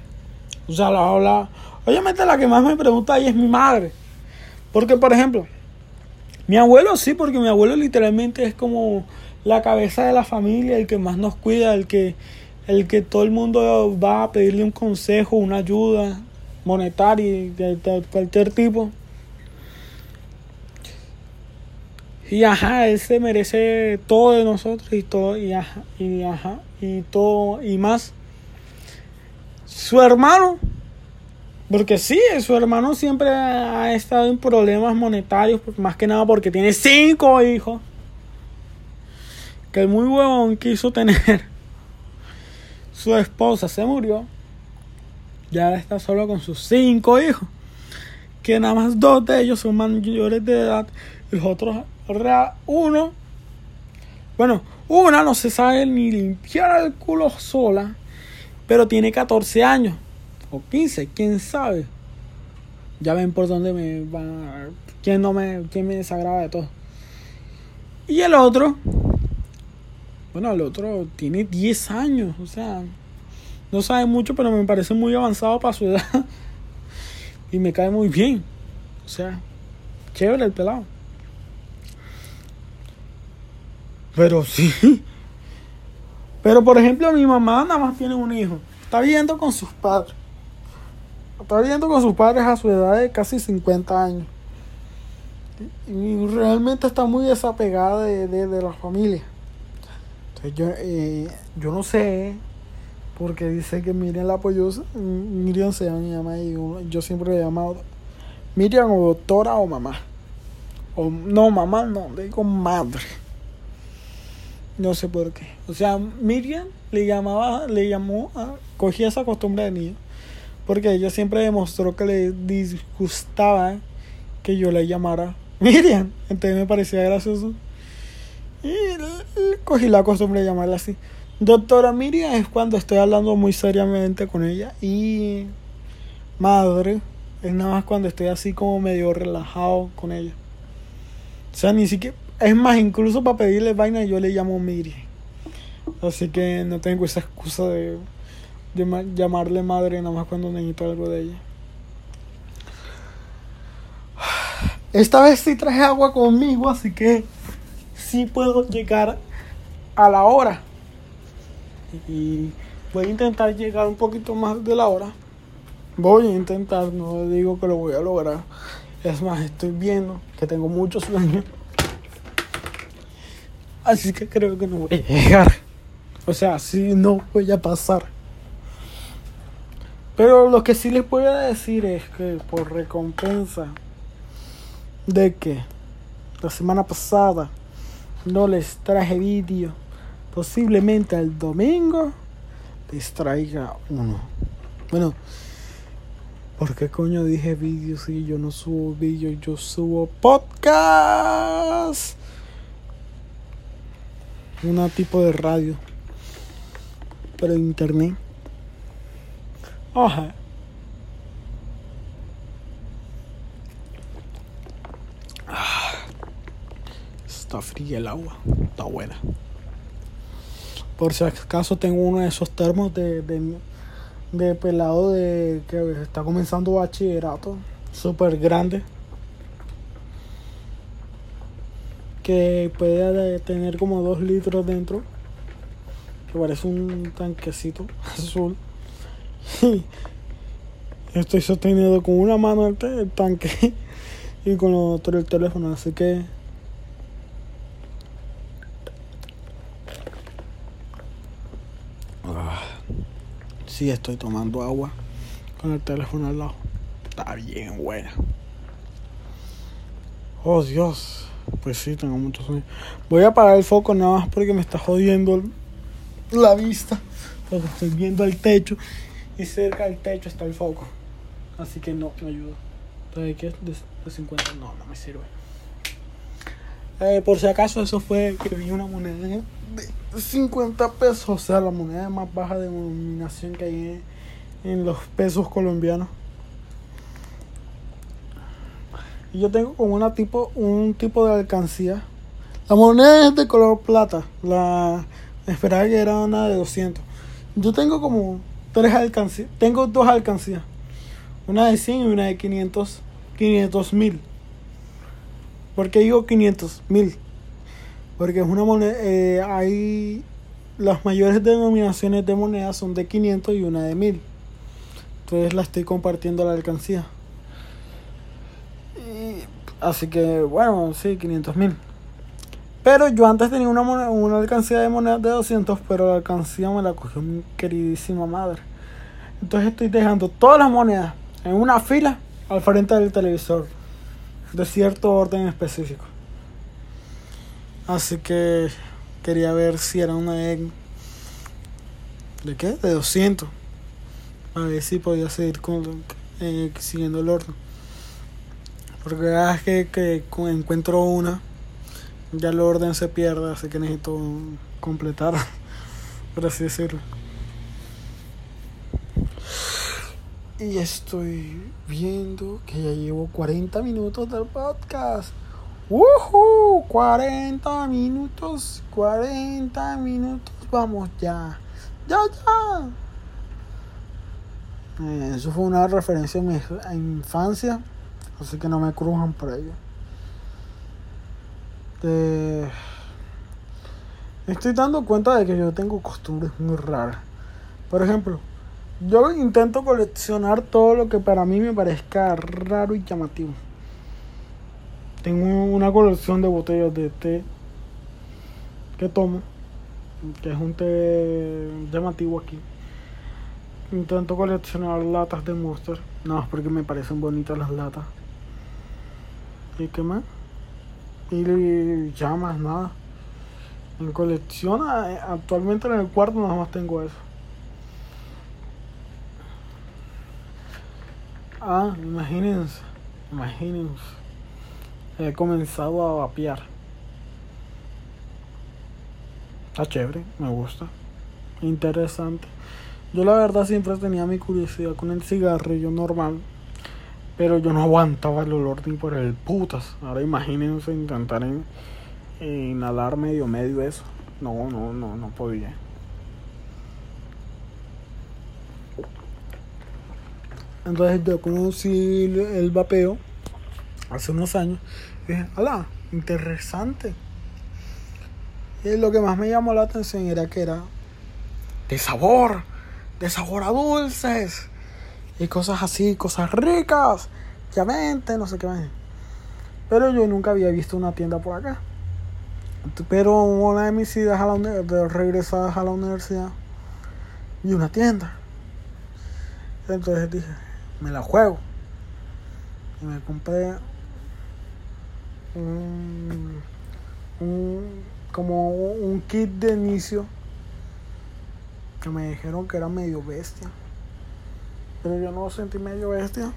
O sea, la habla. Obviamente la que más me pregunta ahí es mi madre. Porque, por ejemplo, mi abuelo sí, porque mi abuelo literalmente es como la cabeza de la familia, el que más nos cuida, el que, el que todo el mundo va a pedirle un consejo, una ayuda monetaria de cualquier tipo. Y ajá, él se merece todo de nosotros y todo, y ajá, y ajá, y todo, y más. Su hermano Porque sí, su hermano siempre ha estado en problemas monetarios, más que nada porque tiene cinco hijos. Que el muy huevón quiso tener. Su esposa se murió. Ya está solo con sus cinco hijos. Que nada más dos de ellos son mayores de edad. Y los otros, uno. Bueno, una no se sabe ni limpiar el culo sola. Pero tiene 14 años o 15, quién sabe. Ya ven por dónde me va, quién no me, quién me desagrada de todo. Y el otro, bueno, el otro tiene 10 años, o sea, no sabe mucho, pero me parece muy avanzado para su edad. y me cae muy bien. O sea, chévere el pelado. Pero sí. Pero por ejemplo, mi mamá nada más tiene un hijo. Está viviendo con sus padres. Está viviendo con sus padres a su edad de casi 50 años. Y realmente está muy desapegada de, la familia. Entonces yo, eh, yo no sé, porque dice que Miriam la apoyó. Miriam se llama y yo siempre le he llamado Miriam o doctora o mamá. O no, mamá no, le digo madre. No sé por qué. O sea, Miriam le llamaba, le llamó, a, cogía esa costumbre de niño porque ella siempre demostró que le disgustaba que yo la llamara Miriam. Entonces me parecía gracioso. Y cogí la costumbre de llamarla así. Doctora Miriam es cuando estoy hablando muy seriamente con ella. Y madre es nada más cuando estoy así como medio relajado con ella. O sea, ni siquiera. Es más, incluso para pedirle vaina yo le llamo Miriam. Así que no tengo esa excusa de llamarle madre nada más cuando necesito algo de ella. Esta vez sí traje agua conmigo, así que sí puedo llegar a la hora. Y voy a intentar llegar un poquito más de la hora. Voy a intentar, no digo que lo voy a lograr. Es más, estoy viendo que tengo mucho sueño. Así que creo que no voy a llegar. O sea, si no voy a pasar. Pero lo que sí les puedo decir es que por recompensa de que la semana pasada no les traje vídeo, posiblemente el domingo les traiga uno. Bueno, ¿por qué coño dije vídeo si yo no subo vídeo, yo subo podcast? Un tipo de radio, pero internet. Ajá. Ah, está fría el agua. Está buena. Por si acaso tengo uno de esos termos de, de, pelado de que está comenzando bachillerato. Súper grande. Que puede tener como dos litros dentro. Que parece un tanquecito azul. Estoy sostenido con una mano el, tanque y con otro el teléfono, así que ah, sí estoy tomando agua con el teléfono al lado. Está bien buena. Oh Dios. Pues sí, tengo mucho sueño. Voy a apagar el foco nada más porque me está jodiendo la vista. Porque estoy viendo el techo y cerca del techo está el foco. Así que no me ayuda. ¿De qué? De, de 50. No, no me sirve. Eh, por si acaso, eso fue que vi una moneda de 50 pesos. O sea, la moneda más baja de denominación que hay en, los pesos colombianos. Y yo tengo como una tipo, un tipo de alcancía. La moneda es de color plata. La esperaba que era una de 200. Yo tengo como tres alcancías. Tengo dos alcancías. Una de 100 y una de 500. 500 mil. ¿Por qué digo 500 mil? Porque es una moneda. Eh, hay. Las mayores denominaciones de moneda son de 500 y una de 1000. Entonces la estoy compartiendo la alcancía. así que, bueno, sí, 500 mil. Pero yo antes tenía una, una alcancía de monedas de 200, pero la alcancía me la cogió mi queridísima madre. Entonces estoy dejando todas las monedas en una fila al frente del televisor de cierto orden específico. Así que quería ver si era una egg de qué? De 200. A ver si podía seguir con, eh, siguiendo el orden. Porque cada vez que, que encuentro una, ya el orden se pierde, así que necesito completar, por así decirlo. Y estoy viendo que ya llevo 40 minutos del podcast. ¡Woohoo! 40 minutos, 40 minutos, vamos ya. ¡Ya, ya! Eh, eso fue una referencia a mi infancia, así que no me crujan por ello. Eh, estoy dando cuenta de que yo tengo costumbres muy raras. Por ejemplo, yo intento coleccionar todo lo que para mí me parezca raro y llamativo. Tengo una colección de botellas de té que tomo, que es un té llamativo aquí. Intento coleccionar latas de Monster, más porque me parecen bonitas las latas. ¿Y qué más? Y ya más nada. En colección, actualmente en el cuarto nada más tengo eso. Ah, imagínense, imagínense. He comenzado a vapear. Está chévere, me gusta. Interesante. Yo la verdad siempre tenía mi curiosidad con el cigarrillo normal. Pero yo no aguantaba el olor ni por el putas. Ahora imagínense intentar inhalar medio medio eso. No, no, no, no podía. Entonces yo conocí el vapeo hace unos años. Y dije, hola, interesante. Y lo que más me llamó la atención era que era de sabor, de sabor a dulces y cosas así, cosas ricas, ya vente, no sé qué más. Pero yo nunca había visto una tienda por acá. Pero una de mis ideas a la, de regresadas a la universidad y una tienda. Entonces dije, me la juego. Y me compré un, como un kit de inicio que me dijeron que era medio bestia. Pero yo no sentí medio bestia.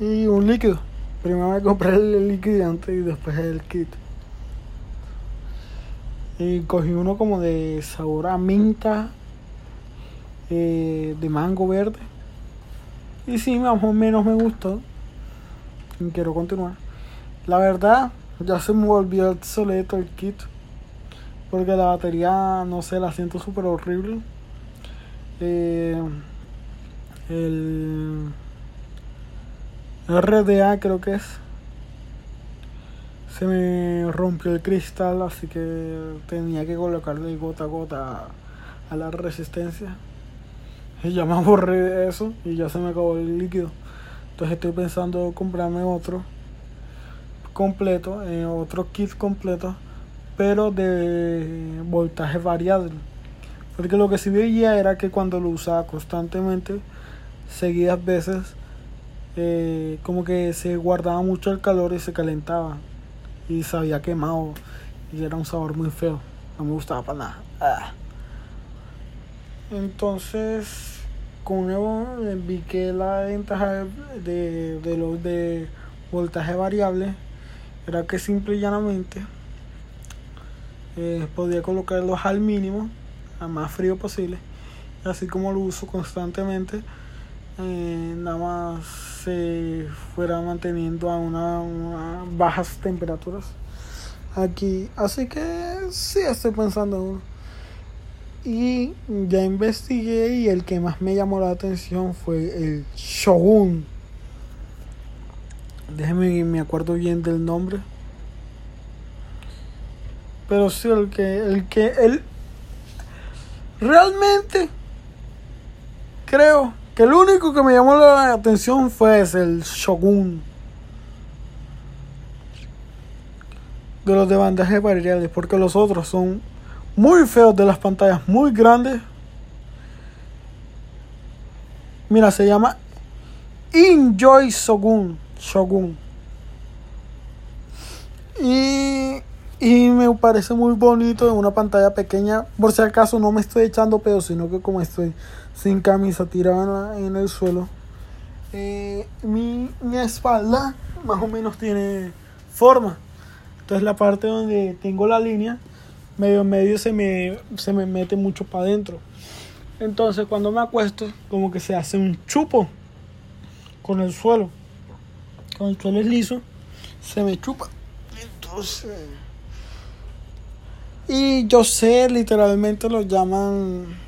Y un líquido. Primero me compré el líquido antes y después el kit. Y cogí uno como de sabor a minta, eh, de mango verde y sí, más o menos me gustó. Y quiero continuar. La verdad, ya se me volvió obsoleto el kit. Porque la batería, no sé, la siento súper horrible. Eh, el RDA creo que es. Se me rompió el cristal, así que tenía que colocarle gota a gota a la resistencia. Y ya me de eso y ya se me acabó el líquido. Entonces estoy pensando comprarme otro completo, eh, otro kit completo, pero de voltaje variable. Porque lo que sí veía era que cuando lo usaba constantemente, seguidas veces, eh, como que se guardaba mucho el calor y se calentaba. Y se había quemado. Y era un sabor muy feo. No me gustaba para nada. Ah. Entonces con nuevo eh, vi que la ventaja de, de los de voltaje variable era que simple y llanamente eh, podía colocarlos al mínimo, a más frío posible, así como lo uso constantemente, eh, nada más se fuera manteniendo a una, bajas temperaturas aquí. Así que sí estoy pensando y ya investigué y el que más me llamó la atención fue el Shogun. Déjeme me acuerdo bien del nombre. Pero sí, el que, el que, el, realmente creo que el único que me llamó la atención fue el Shogun. De los de bandaje variables, porque los otros son muy feos de las pantallas, muy grandes. Mira, se llama Enjoy Shogun. Shogun. Y, y me parece muy bonito en una pantalla pequeña. Por si acaso no me estoy echando pedo, sino que como estoy sin camisa tirada en el suelo. Eh, mi, mi espalda más o menos tiene forma. Entonces la parte donde tengo la línea, medio en medio se me, se me mete mucho para adentro. Entonces cuando me acuesto, como que se hace un chupo con el suelo. Cuando el suelo es liso, se me chupa. Entonces... Y yo sé, literalmente lo llaman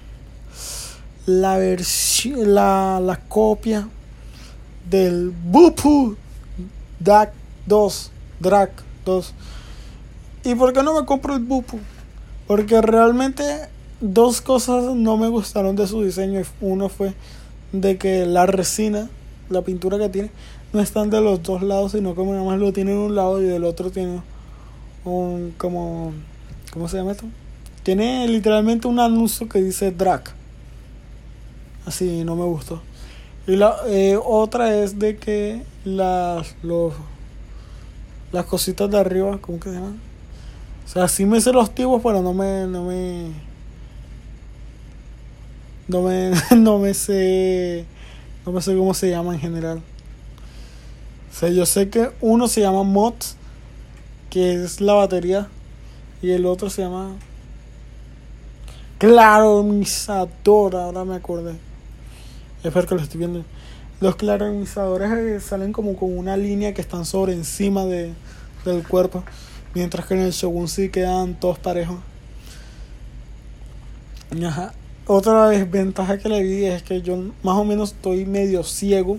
la versión, la, la copia del Bupu DAC 2, DRAC 2. ¿Y por qué no me compro el Bupu? Porque realmente dos cosas no me gustaron de su diseño. Uno fue de que la resina, la pintura que tiene, no están de los dos lados, sino que nada más lo tiene en un lado y del otro tiene un como ¿cómo se llama esto? Tiene literalmente un anuncio que dice drag. Así no me gustó. Y la eh, otra es de que las los las cositas de arriba, ¿cómo que se llaman? O sea, sí me sé los tibos, pero no me no me no me no me sé no me sé cómo se llama en general. O sea, yo sé que uno se llama mod, que es la batería, y el otro se llama claromizador, ahora me acordé. Espero que lo estoy viendo. Los claromizadores eh, salen como con una línea que están sobre encima de, del cuerpo, mientras que en el Shogun sí quedan todos parejos. Ajá. Otra desventaja que le vi es que yo más o menos estoy medio ciego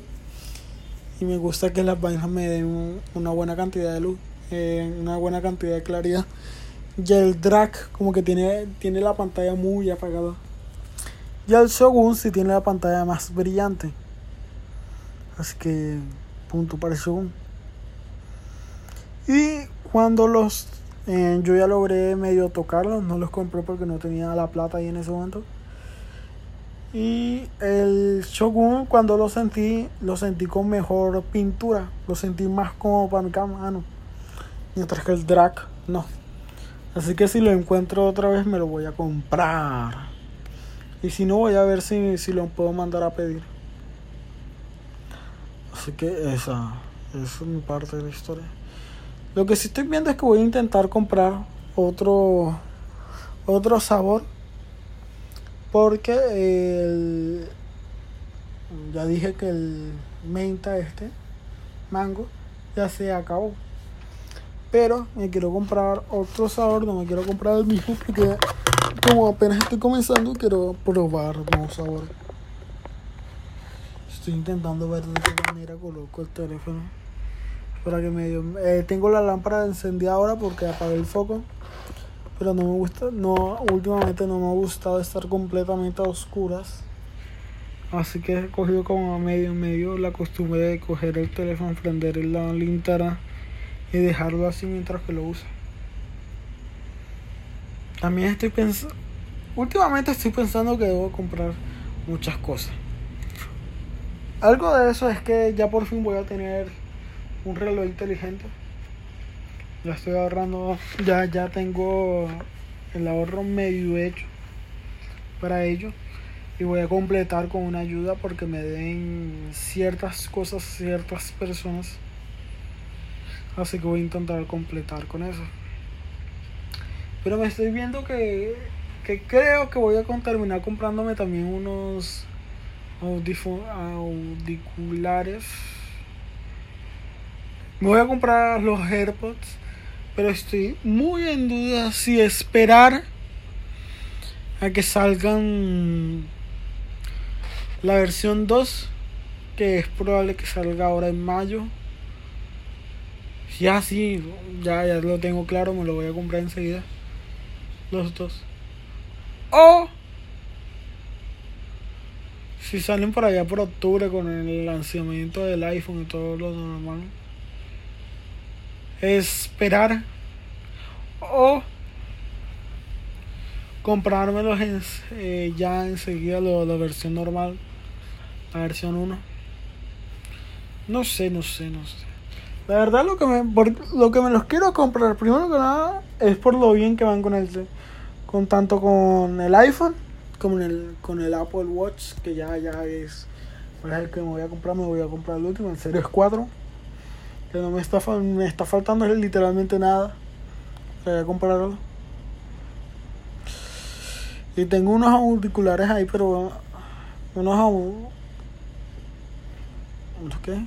y me gusta que las vainas me den una buena cantidad de luz, eh, una buena cantidad de claridad. Y el drag como que tiene, tiene la pantalla muy apagada. Y el Shogun sí tiene la pantalla más brillante. Así que punto para el Shogun. Y cuando los eh, yo ya logré medio tocarlos, no los compré porque no tenía la plata ahí en ese momento. Y el Shogun cuando lo sentí, lo sentí con mejor pintura, lo sentí más como para mi mano. Mientras que el Drag no. Así que si lo encuentro otra vez me lo voy a comprar. Y si no voy a ver si, si lo puedo mandar a pedir. Así que esa, es mi parte de la historia. Lo que sí estoy viendo es que voy a intentar comprar otro otro sabor porque el, ya dije que el menta este, mango, ya se acabó. Pero me quiero comprar otro sabor, no me quiero comprar el mismo porque como apenas estoy comenzando quiero probar nuevos sabores. Estoy intentando ver de qué manera coloco el teléfono. Para que me eh, tengo la lámpara encendida ahora porque apagué el foco pero no me gusta, no, últimamente no me ha gustado estar completamente a oscuras. Así que he cogido como a medio medio la costumbre de coger el teléfono, prender la linterna y dejarlo así mientras que lo uso. También estoy pensando, últimamente estoy pensando que debo comprar muchas cosas. Algo de eso es que ya por fin voy a tener un reloj inteligente ya estoy ahorrando, ya, ya tengo el ahorro medio hecho para ello y voy a completar con una ayuda porque me den ciertas cosas ciertas personas así que voy a intentar completar con eso pero me estoy viendo que, que creo que voy a terminar comprándome también unos auriculares me voy a comprar los AirPods pero estoy muy en duda si esperar a que salgan la versión 2, que es probable que salga ahora en mayo. Ya sí, ya, ya lo tengo claro, me lo voy a comprar enseguida. Los dos. O si salen por allá por octubre con el lanzamiento del iPhone y todo lo normal esperar o comprármelos en, eh, ya enseguida lo, la versión normal, la versión 1. No sé, no sé, no sé. La verdad lo que me por, lo que me los quiero comprar primero que nada es por lo bien que van con el con tanto con el iPhone como el con el Apple Watch que ya ya es para el que me voy a comprar me voy a comprar el último el Series 4 que no me está me está faltando literalmente nada voy a comprarlo y tengo unos auriculares ahí pero unos ¿unos qué?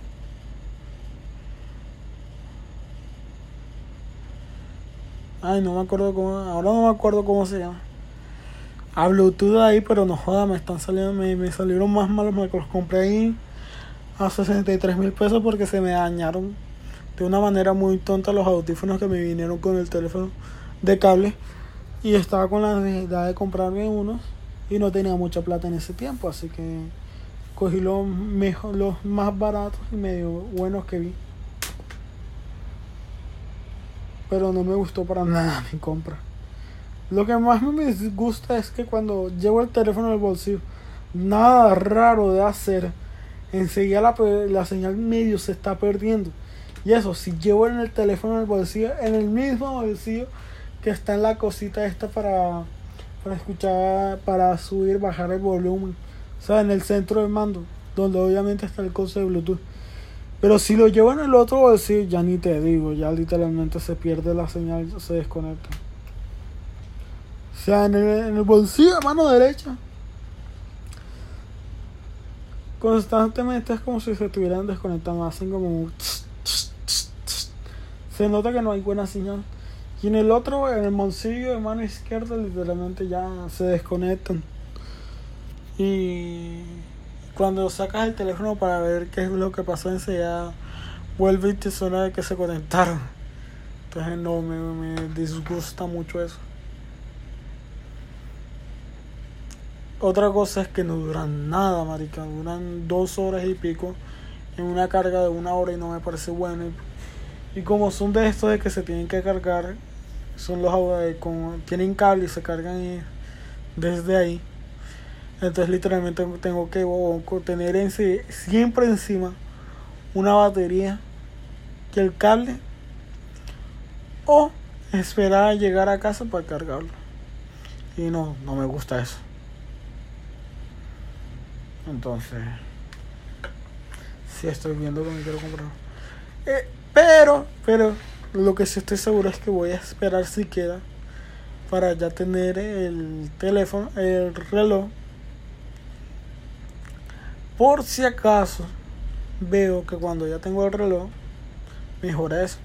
Ay, no me acuerdo cómo. Ahora no me acuerdo cómo se llama. A Bluetooth ahí, pero no joda, me están saliendo. Me, me salieron más malos. Me los compré ahí a 63 mil pesos porque se me dañaron de una manera muy tonta los audífonos que me vinieron con el teléfono de cable. Y estaba con la necesidad de comprarme unos. Y no tenía mucha plata en ese tiempo. Así que cogí los, mejor, los más baratos y medio buenos que vi pero no me gustó para nada mi compra. Lo que más me gusta es que cuando llevo el teléfono el bolsillo, nada raro de hacer, enseguida la, la señal medio se está perdiendo. Y eso, si llevo en el teléfono en el bolsillo, en el mismo bolsillo que está en la cosita esta para, para escuchar, para subir, bajar el volumen. O sea, en el centro del mando, donde obviamente está el coso de Bluetooth. Pero si lo llevo en el otro bolsillo, ya ni te digo, ya literalmente se pierde la señal, se desconecta. O sea, en el, bolsillo de mano derecha. Constantemente es como si se estuvieran desconectando, hacen como. Se nota que no hay buena señal. Y en el otro, en el bolsillo de mano izquierda, literalmente ya se desconectan. Y cuando sacas el teléfono para ver qué es lo que pasó enseguida vuelve y te suena de que se conectaron. Entonces no me, me disgusta mucho eso. Otra cosa es que no duran nada marica duran dos horas y pico en una carga de una hora y no me parece bueno. Y, como son de estos de que se tienen que cargar son los con, tienen cable y se cargan desde ahí entonces literalmente tengo que tener en siempre encima una batería que el cable o esperar a llegar a casa para cargarlo. Y no, no me gusta eso. Entonces, sí estoy viendo que me quiero comprar. Eh, pero, pero, lo que sí estoy seguro es que voy a esperar si queda para ya tener el teléfono, el reloj por si acaso veo que cuando ya tengo el reloj, mejora eso.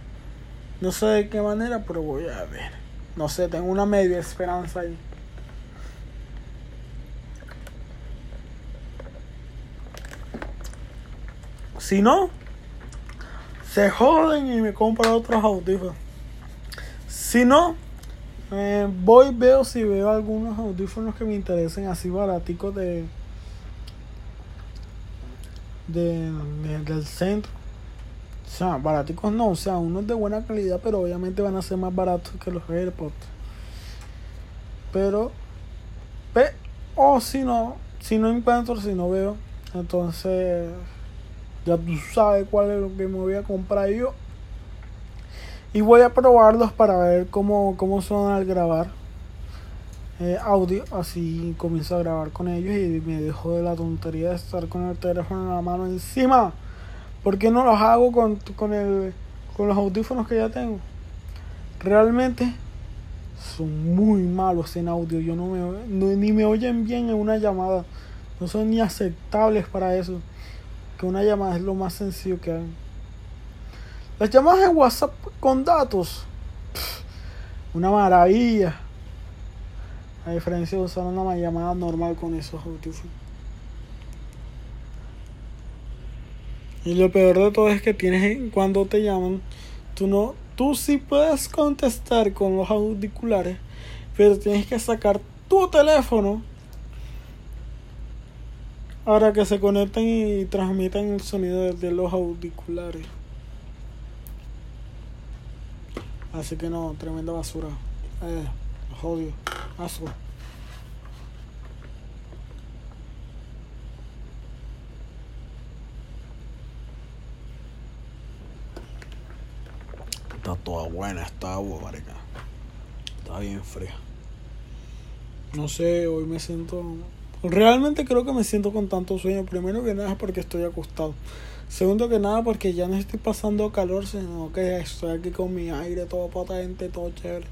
No sé de qué manera, pero voy a ver. No sé, tengo una media esperanza ahí. Si no, se joden y me compran otros audífonos. Si no, eh, voy veo si veo algunos audífonos que me interesen así baraticos de de, del centro. O sea, baraticos no, o sea, unos de buena calidad, pero obviamente van a ser más baratos que los AirPods. Pero, o si no, si no encuentro, si no veo, entonces ya tú sabes cuál es lo que me voy a comprar yo. Y voy a probarlos para ver cómo, cómo son al grabar. Eh, audio, así comienzo a grabar con ellos y me dejo de la tontería de estar con el teléfono en la mano encima. ¿Por qué no los hago con, con, el, con los audífonos que ya tengo? Realmente son muy malos en audio. Yo no me ni me oyen bien en una llamada. No son ni aceptables para eso. Que una llamada es lo más sencillo que hay. Las llamadas en WhatsApp con datos. una maravilla. A diferencia de usar una llamada normal con esos audífonos. Y lo peor de todo es que tienes cuando te llaman, tú no, tú sí puedes contestar con los auriculares, pero tienes que sacar tu teléfono para que se conecten y transmitan el sonido desde los auriculares. Así que no, tremenda basura. Eh, odio. Asco. Está toda buena esta agua, marica. Está bien fría. No sé, hoy me siento. Realmente creo que me siento con tanto sueño. Primero que nada porque estoy acostado. Segundo que nada porque ya no estoy pasando calor, sino que estoy aquí con mi aire todo potente, todo chévere.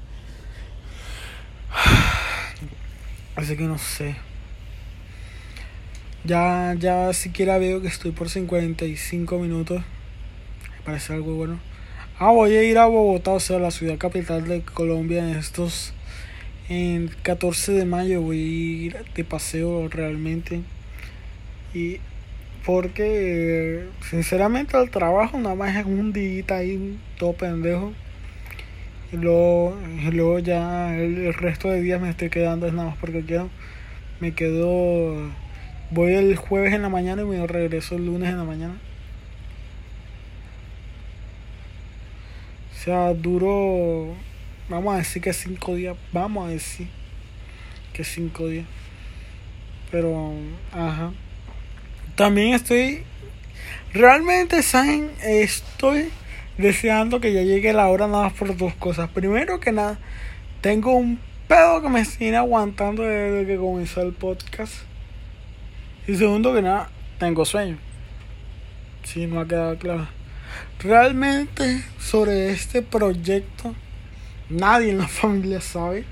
Así que no sé. Ya, ya siquiera veo que estoy por 55 minutos. Me parece algo bueno. Ah, voy a ir a Bogotá, o sea, la ciudad capital de Colombia en estos... En 14 de mayo voy a ir de paseo realmente. Y porque sinceramente el trabajo nada más es un día ahí todo pendejo. Y luego, luego ya el, resto de días me estoy quedando es nada más porque quiero. Me quedo. Voy el jueves en la mañana y me regreso el lunes en la mañana. O sea, duro, vamos a decir que cinco días, vamos a decir que cinco días. Pero, ajá. También estoy, realmente, ¿saben? Estoy deseando que ya llegue la hora nada más por dos cosas. Primero que nada, tengo un pedo que me sigue aguantando desde que comenzó el podcast. Y segundo que nada, tengo sueño. Si no ha quedado claro. Realmente sobre este proyecto nadie en la familia sabe.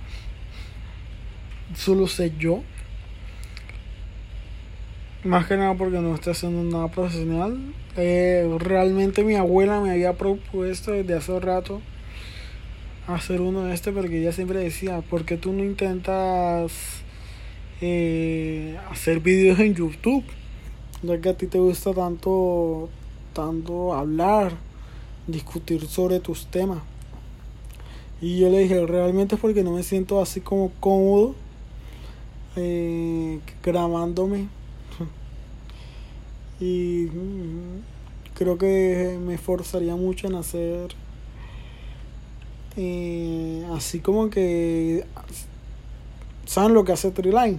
Solo sé yo. Más que nada porque no estoy haciendo nada profesional. Eh, realmente mi abuela me había propuesto desde hace rato hacer uno de este porque ella siempre decía, ¿por qué tú no intentas eh, hacer videos en YouTube? Ya que a ti te gusta tanto tanto hablar, discutir sobre tus temas. Y yo le dije, realmente es porque no me siento así como cómodo eh, grabándome. Y mm, creo que me esforzaría mucho en hacer eh, así como que saben lo que hace Triline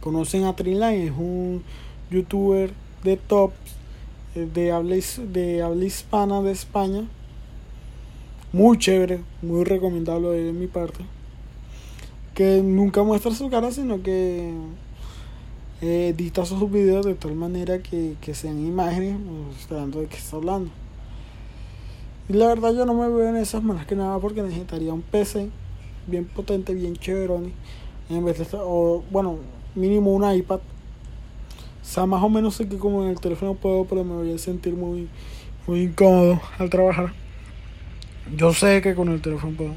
conocen a Triline es un youtuber de tops de habla, de habla hispana de España. Muy chévere, muy recomendable de mi parte. Que nunca muestra su cara, sino que eh, sus videos de tal manera que, que sean imágenes mostrando de qué está hablando. Y la verdad yo no me veo en esas manos que nada porque necesitaría un PC bien potente, bien chévere. En vez de o bueno, mínimo un iPad o sea, más o menos sé que como en el teléfono puedo, pero me voy a sentir muy, muy incómodo al trabajar. Yo sé que con el teléfono puedo.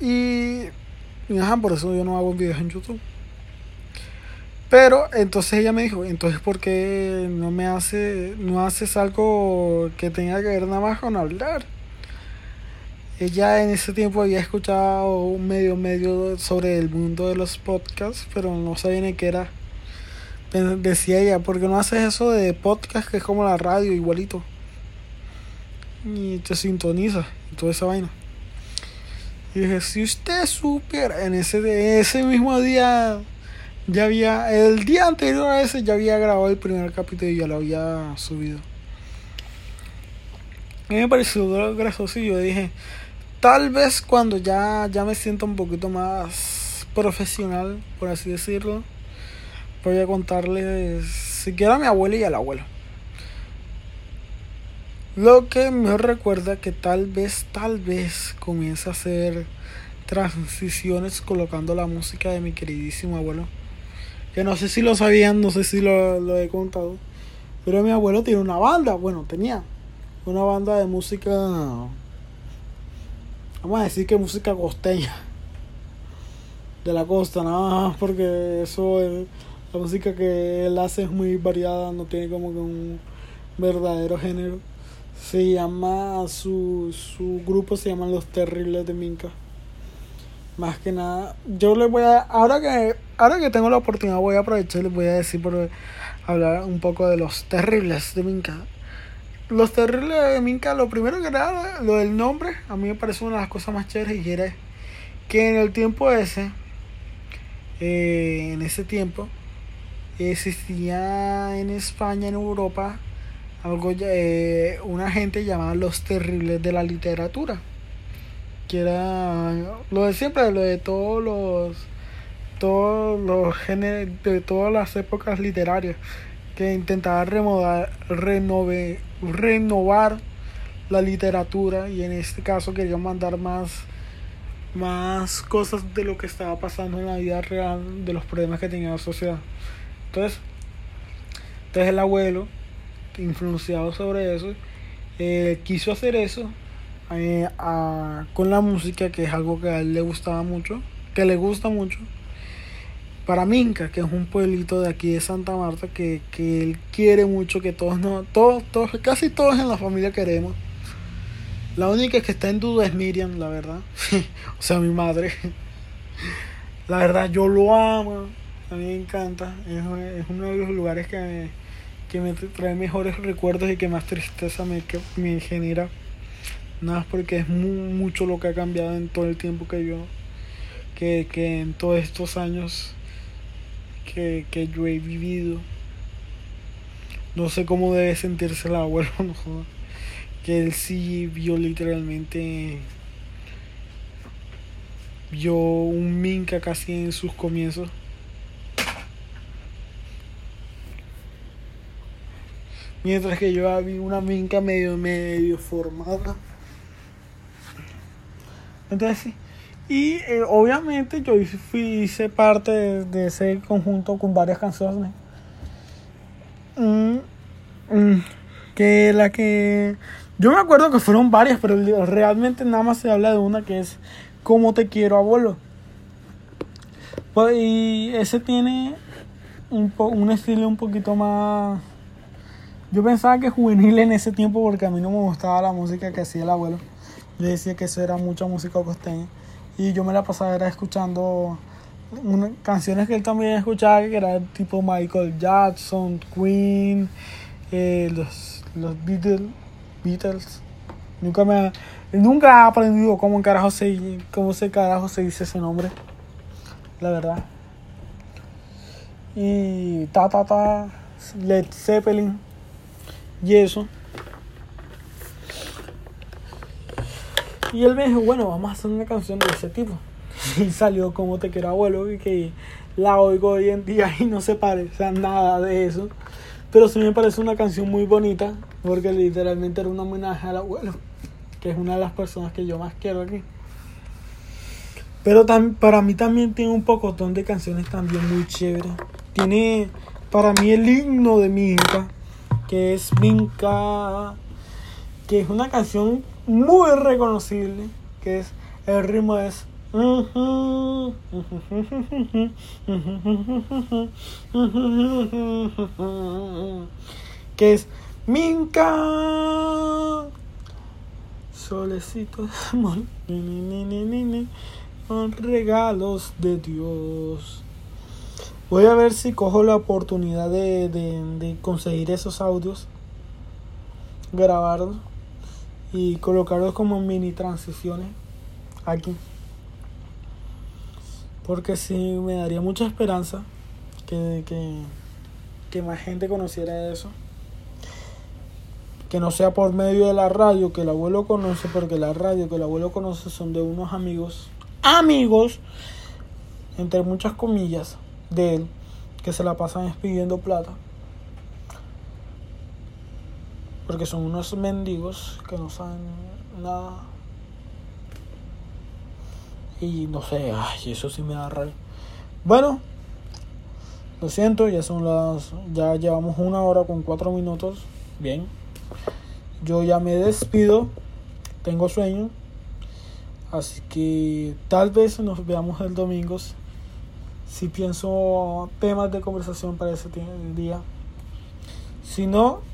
Y, y ajá, por eso yo no hago videos en YouTube. Pero entonces ella me dijo, entonces ¿por qué no me hace, no haces algo que tenga que ver nada más con hablar? Ella en ese tiempo había escuchado un medio medio sobre el mundo de los podcasts, pero no sabía ni qué era decía ella, ¿por qué no haces eso de podcast que es como la radio, igualito? Y te sintoniza y toda esa vaina. Y dije, si usted supiera, en ese, ese mismo día, ya había, el día anterior a ese ya había grabado el primer capítulo y ya lo había subido. A mí me pareció gracioso y yo dije, tal vez cuando ya, ya me siento un poquito más profesional, por así decirlo, voy a contarles siquiera a mi abuela y al abuelo. Lo que me recuerda que tal vez, tal vez comience a hacer transiciones colocando la música de mi queridísimo abuelo. Que no sé si lo sabían, no sé si lo, lo he contado. Pero mi abuelo tiene una banda, bueno, tenía una banda de música, vamos a decir que música costeña. De la costa, nada más porque eso es la música que él hace es muy variada, no tiene como que un verdadero género. Se llama, su, su grupo se llama Los Terribles de Minca. Más que nada, yo les voy a, ahora que, ahora que tengo la oportunidad voy a aprovechar y les voy a decir por hablar un poco de Los Terribles de Minca. Los Terribles de Minca, lo primero que nada, lo del nombre, a mí me parece una de las cosas más chéveres y era que en el tiempo ese, eh, en ese tiempo, existía en España, en Europa, algo eh, una gente llamada los terribles de la literatura que era lo de siempre lo de todos los todos los géneros de todas las épocas literarias que intentaba renovar renovar la literatura y en este caso quería mandar más más cosas de lo que estaba pasando en la vida real de los problemas que tenía la sociedad. Entonces entonces el abuelo influenciado sobre eso, eh, quiso hacer eso eh, con la música, que es algo que a él le gustaba mucho, que le gusta mucho. Para Minca, que es un pueblito de aquí de Santa Marta, que, que él quiere mucho, que todos, no, todos, todos, casi todos en la familia queremos. La única que está en duda es Miriam, la verdad. o sea, mi madre. la verdad, yo lo amo. A mí me encanta. Es, es uno de los lugares que que me trae mejores recuerdos y que más tristeza me, que me genera. Nada, porque es mucho lo que ha cambiado en todo el tiempo que yo, que, que en todos estos años que, que yo he vivido. No sé cómo debe sentirse el abuelo, no Que él sí vio literalmente. Vio un Minca casi en sus comienzos. Mientras que yo vi una minca medio, medio formada. Entonces. Y eh, obviamente yo hice, parte de, ese conjunto con varias canciones. Mm, mm, que la que... Yo me acuerdo que fueron varias, pero realmente nada más se habla de una que es Cómo te quiero abuelo. Pues, y ese tiene un, un estilo un poquito más yo pensaba que juvenil en ese tiempo porque a mí no me gustaba la música que hacía el abuelo. Le decía que eso era mucha música costeña. Y yo me la pasaba era escuchando canciones que él también escuchaba, que era tipo Michael Jackson, Queen, eh, los, los Beatles, Beatles. Nunca me nunca he aprendido cómo carajo se cómo se carajo se dice ese nombre. La verdad. Y ta ta ta Led Zeppelin y eso. Y él me dijo, bueno, vamos a hacer una canción de ese tipo. Y salió como te quiero abuelo, y que la oigo hoy en día y no se parece a nada de eso. Pero sí me parece una canción muy bonita, porque literalmente era un homenaje al abuelo, que es una de las personas que yo más quiero aquí. Pero para mí también tiene un pocotón de canciones también muy chéveres. Tiene para mí el himno de mi hija que es Minka, que es una canción muy reconocible, que es el ritmo es que es Minka. Solecito de regalos de Dios. Voy a ver si cojo la oportunidad de, de, conseguir esos audios, grabarlos y colocarlos como mini transiciones aquí. Porque sí me daría mucha esperanza que, que, que más gente conociera eso. Que no sea por medio de la radio que el abuelo conoce, porque la radio que el abuelo conoce son de unos amigos. Amigos, entre muchas comillas de él que se la pasan expidiendo plata. Porque son unos mendigos que no saben nada. Y no sé, ay, eso sí me da rabia. Bueno, lo siento, ya son las. Ya llevamos una hora con cuatro minutos. Bien. Yo ya me despido. Tengo sueño. Así que tal vez nos veamos el domingo si pienso temas de conversación para ese día. Si no,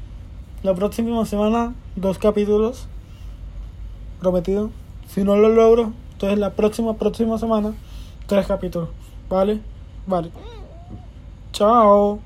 la próxima semana, dos capítulos. Prometido. Si no lo logro, entonces la próxima, próxima semana, tres capítulos. ¿Vale? Vale. Chao.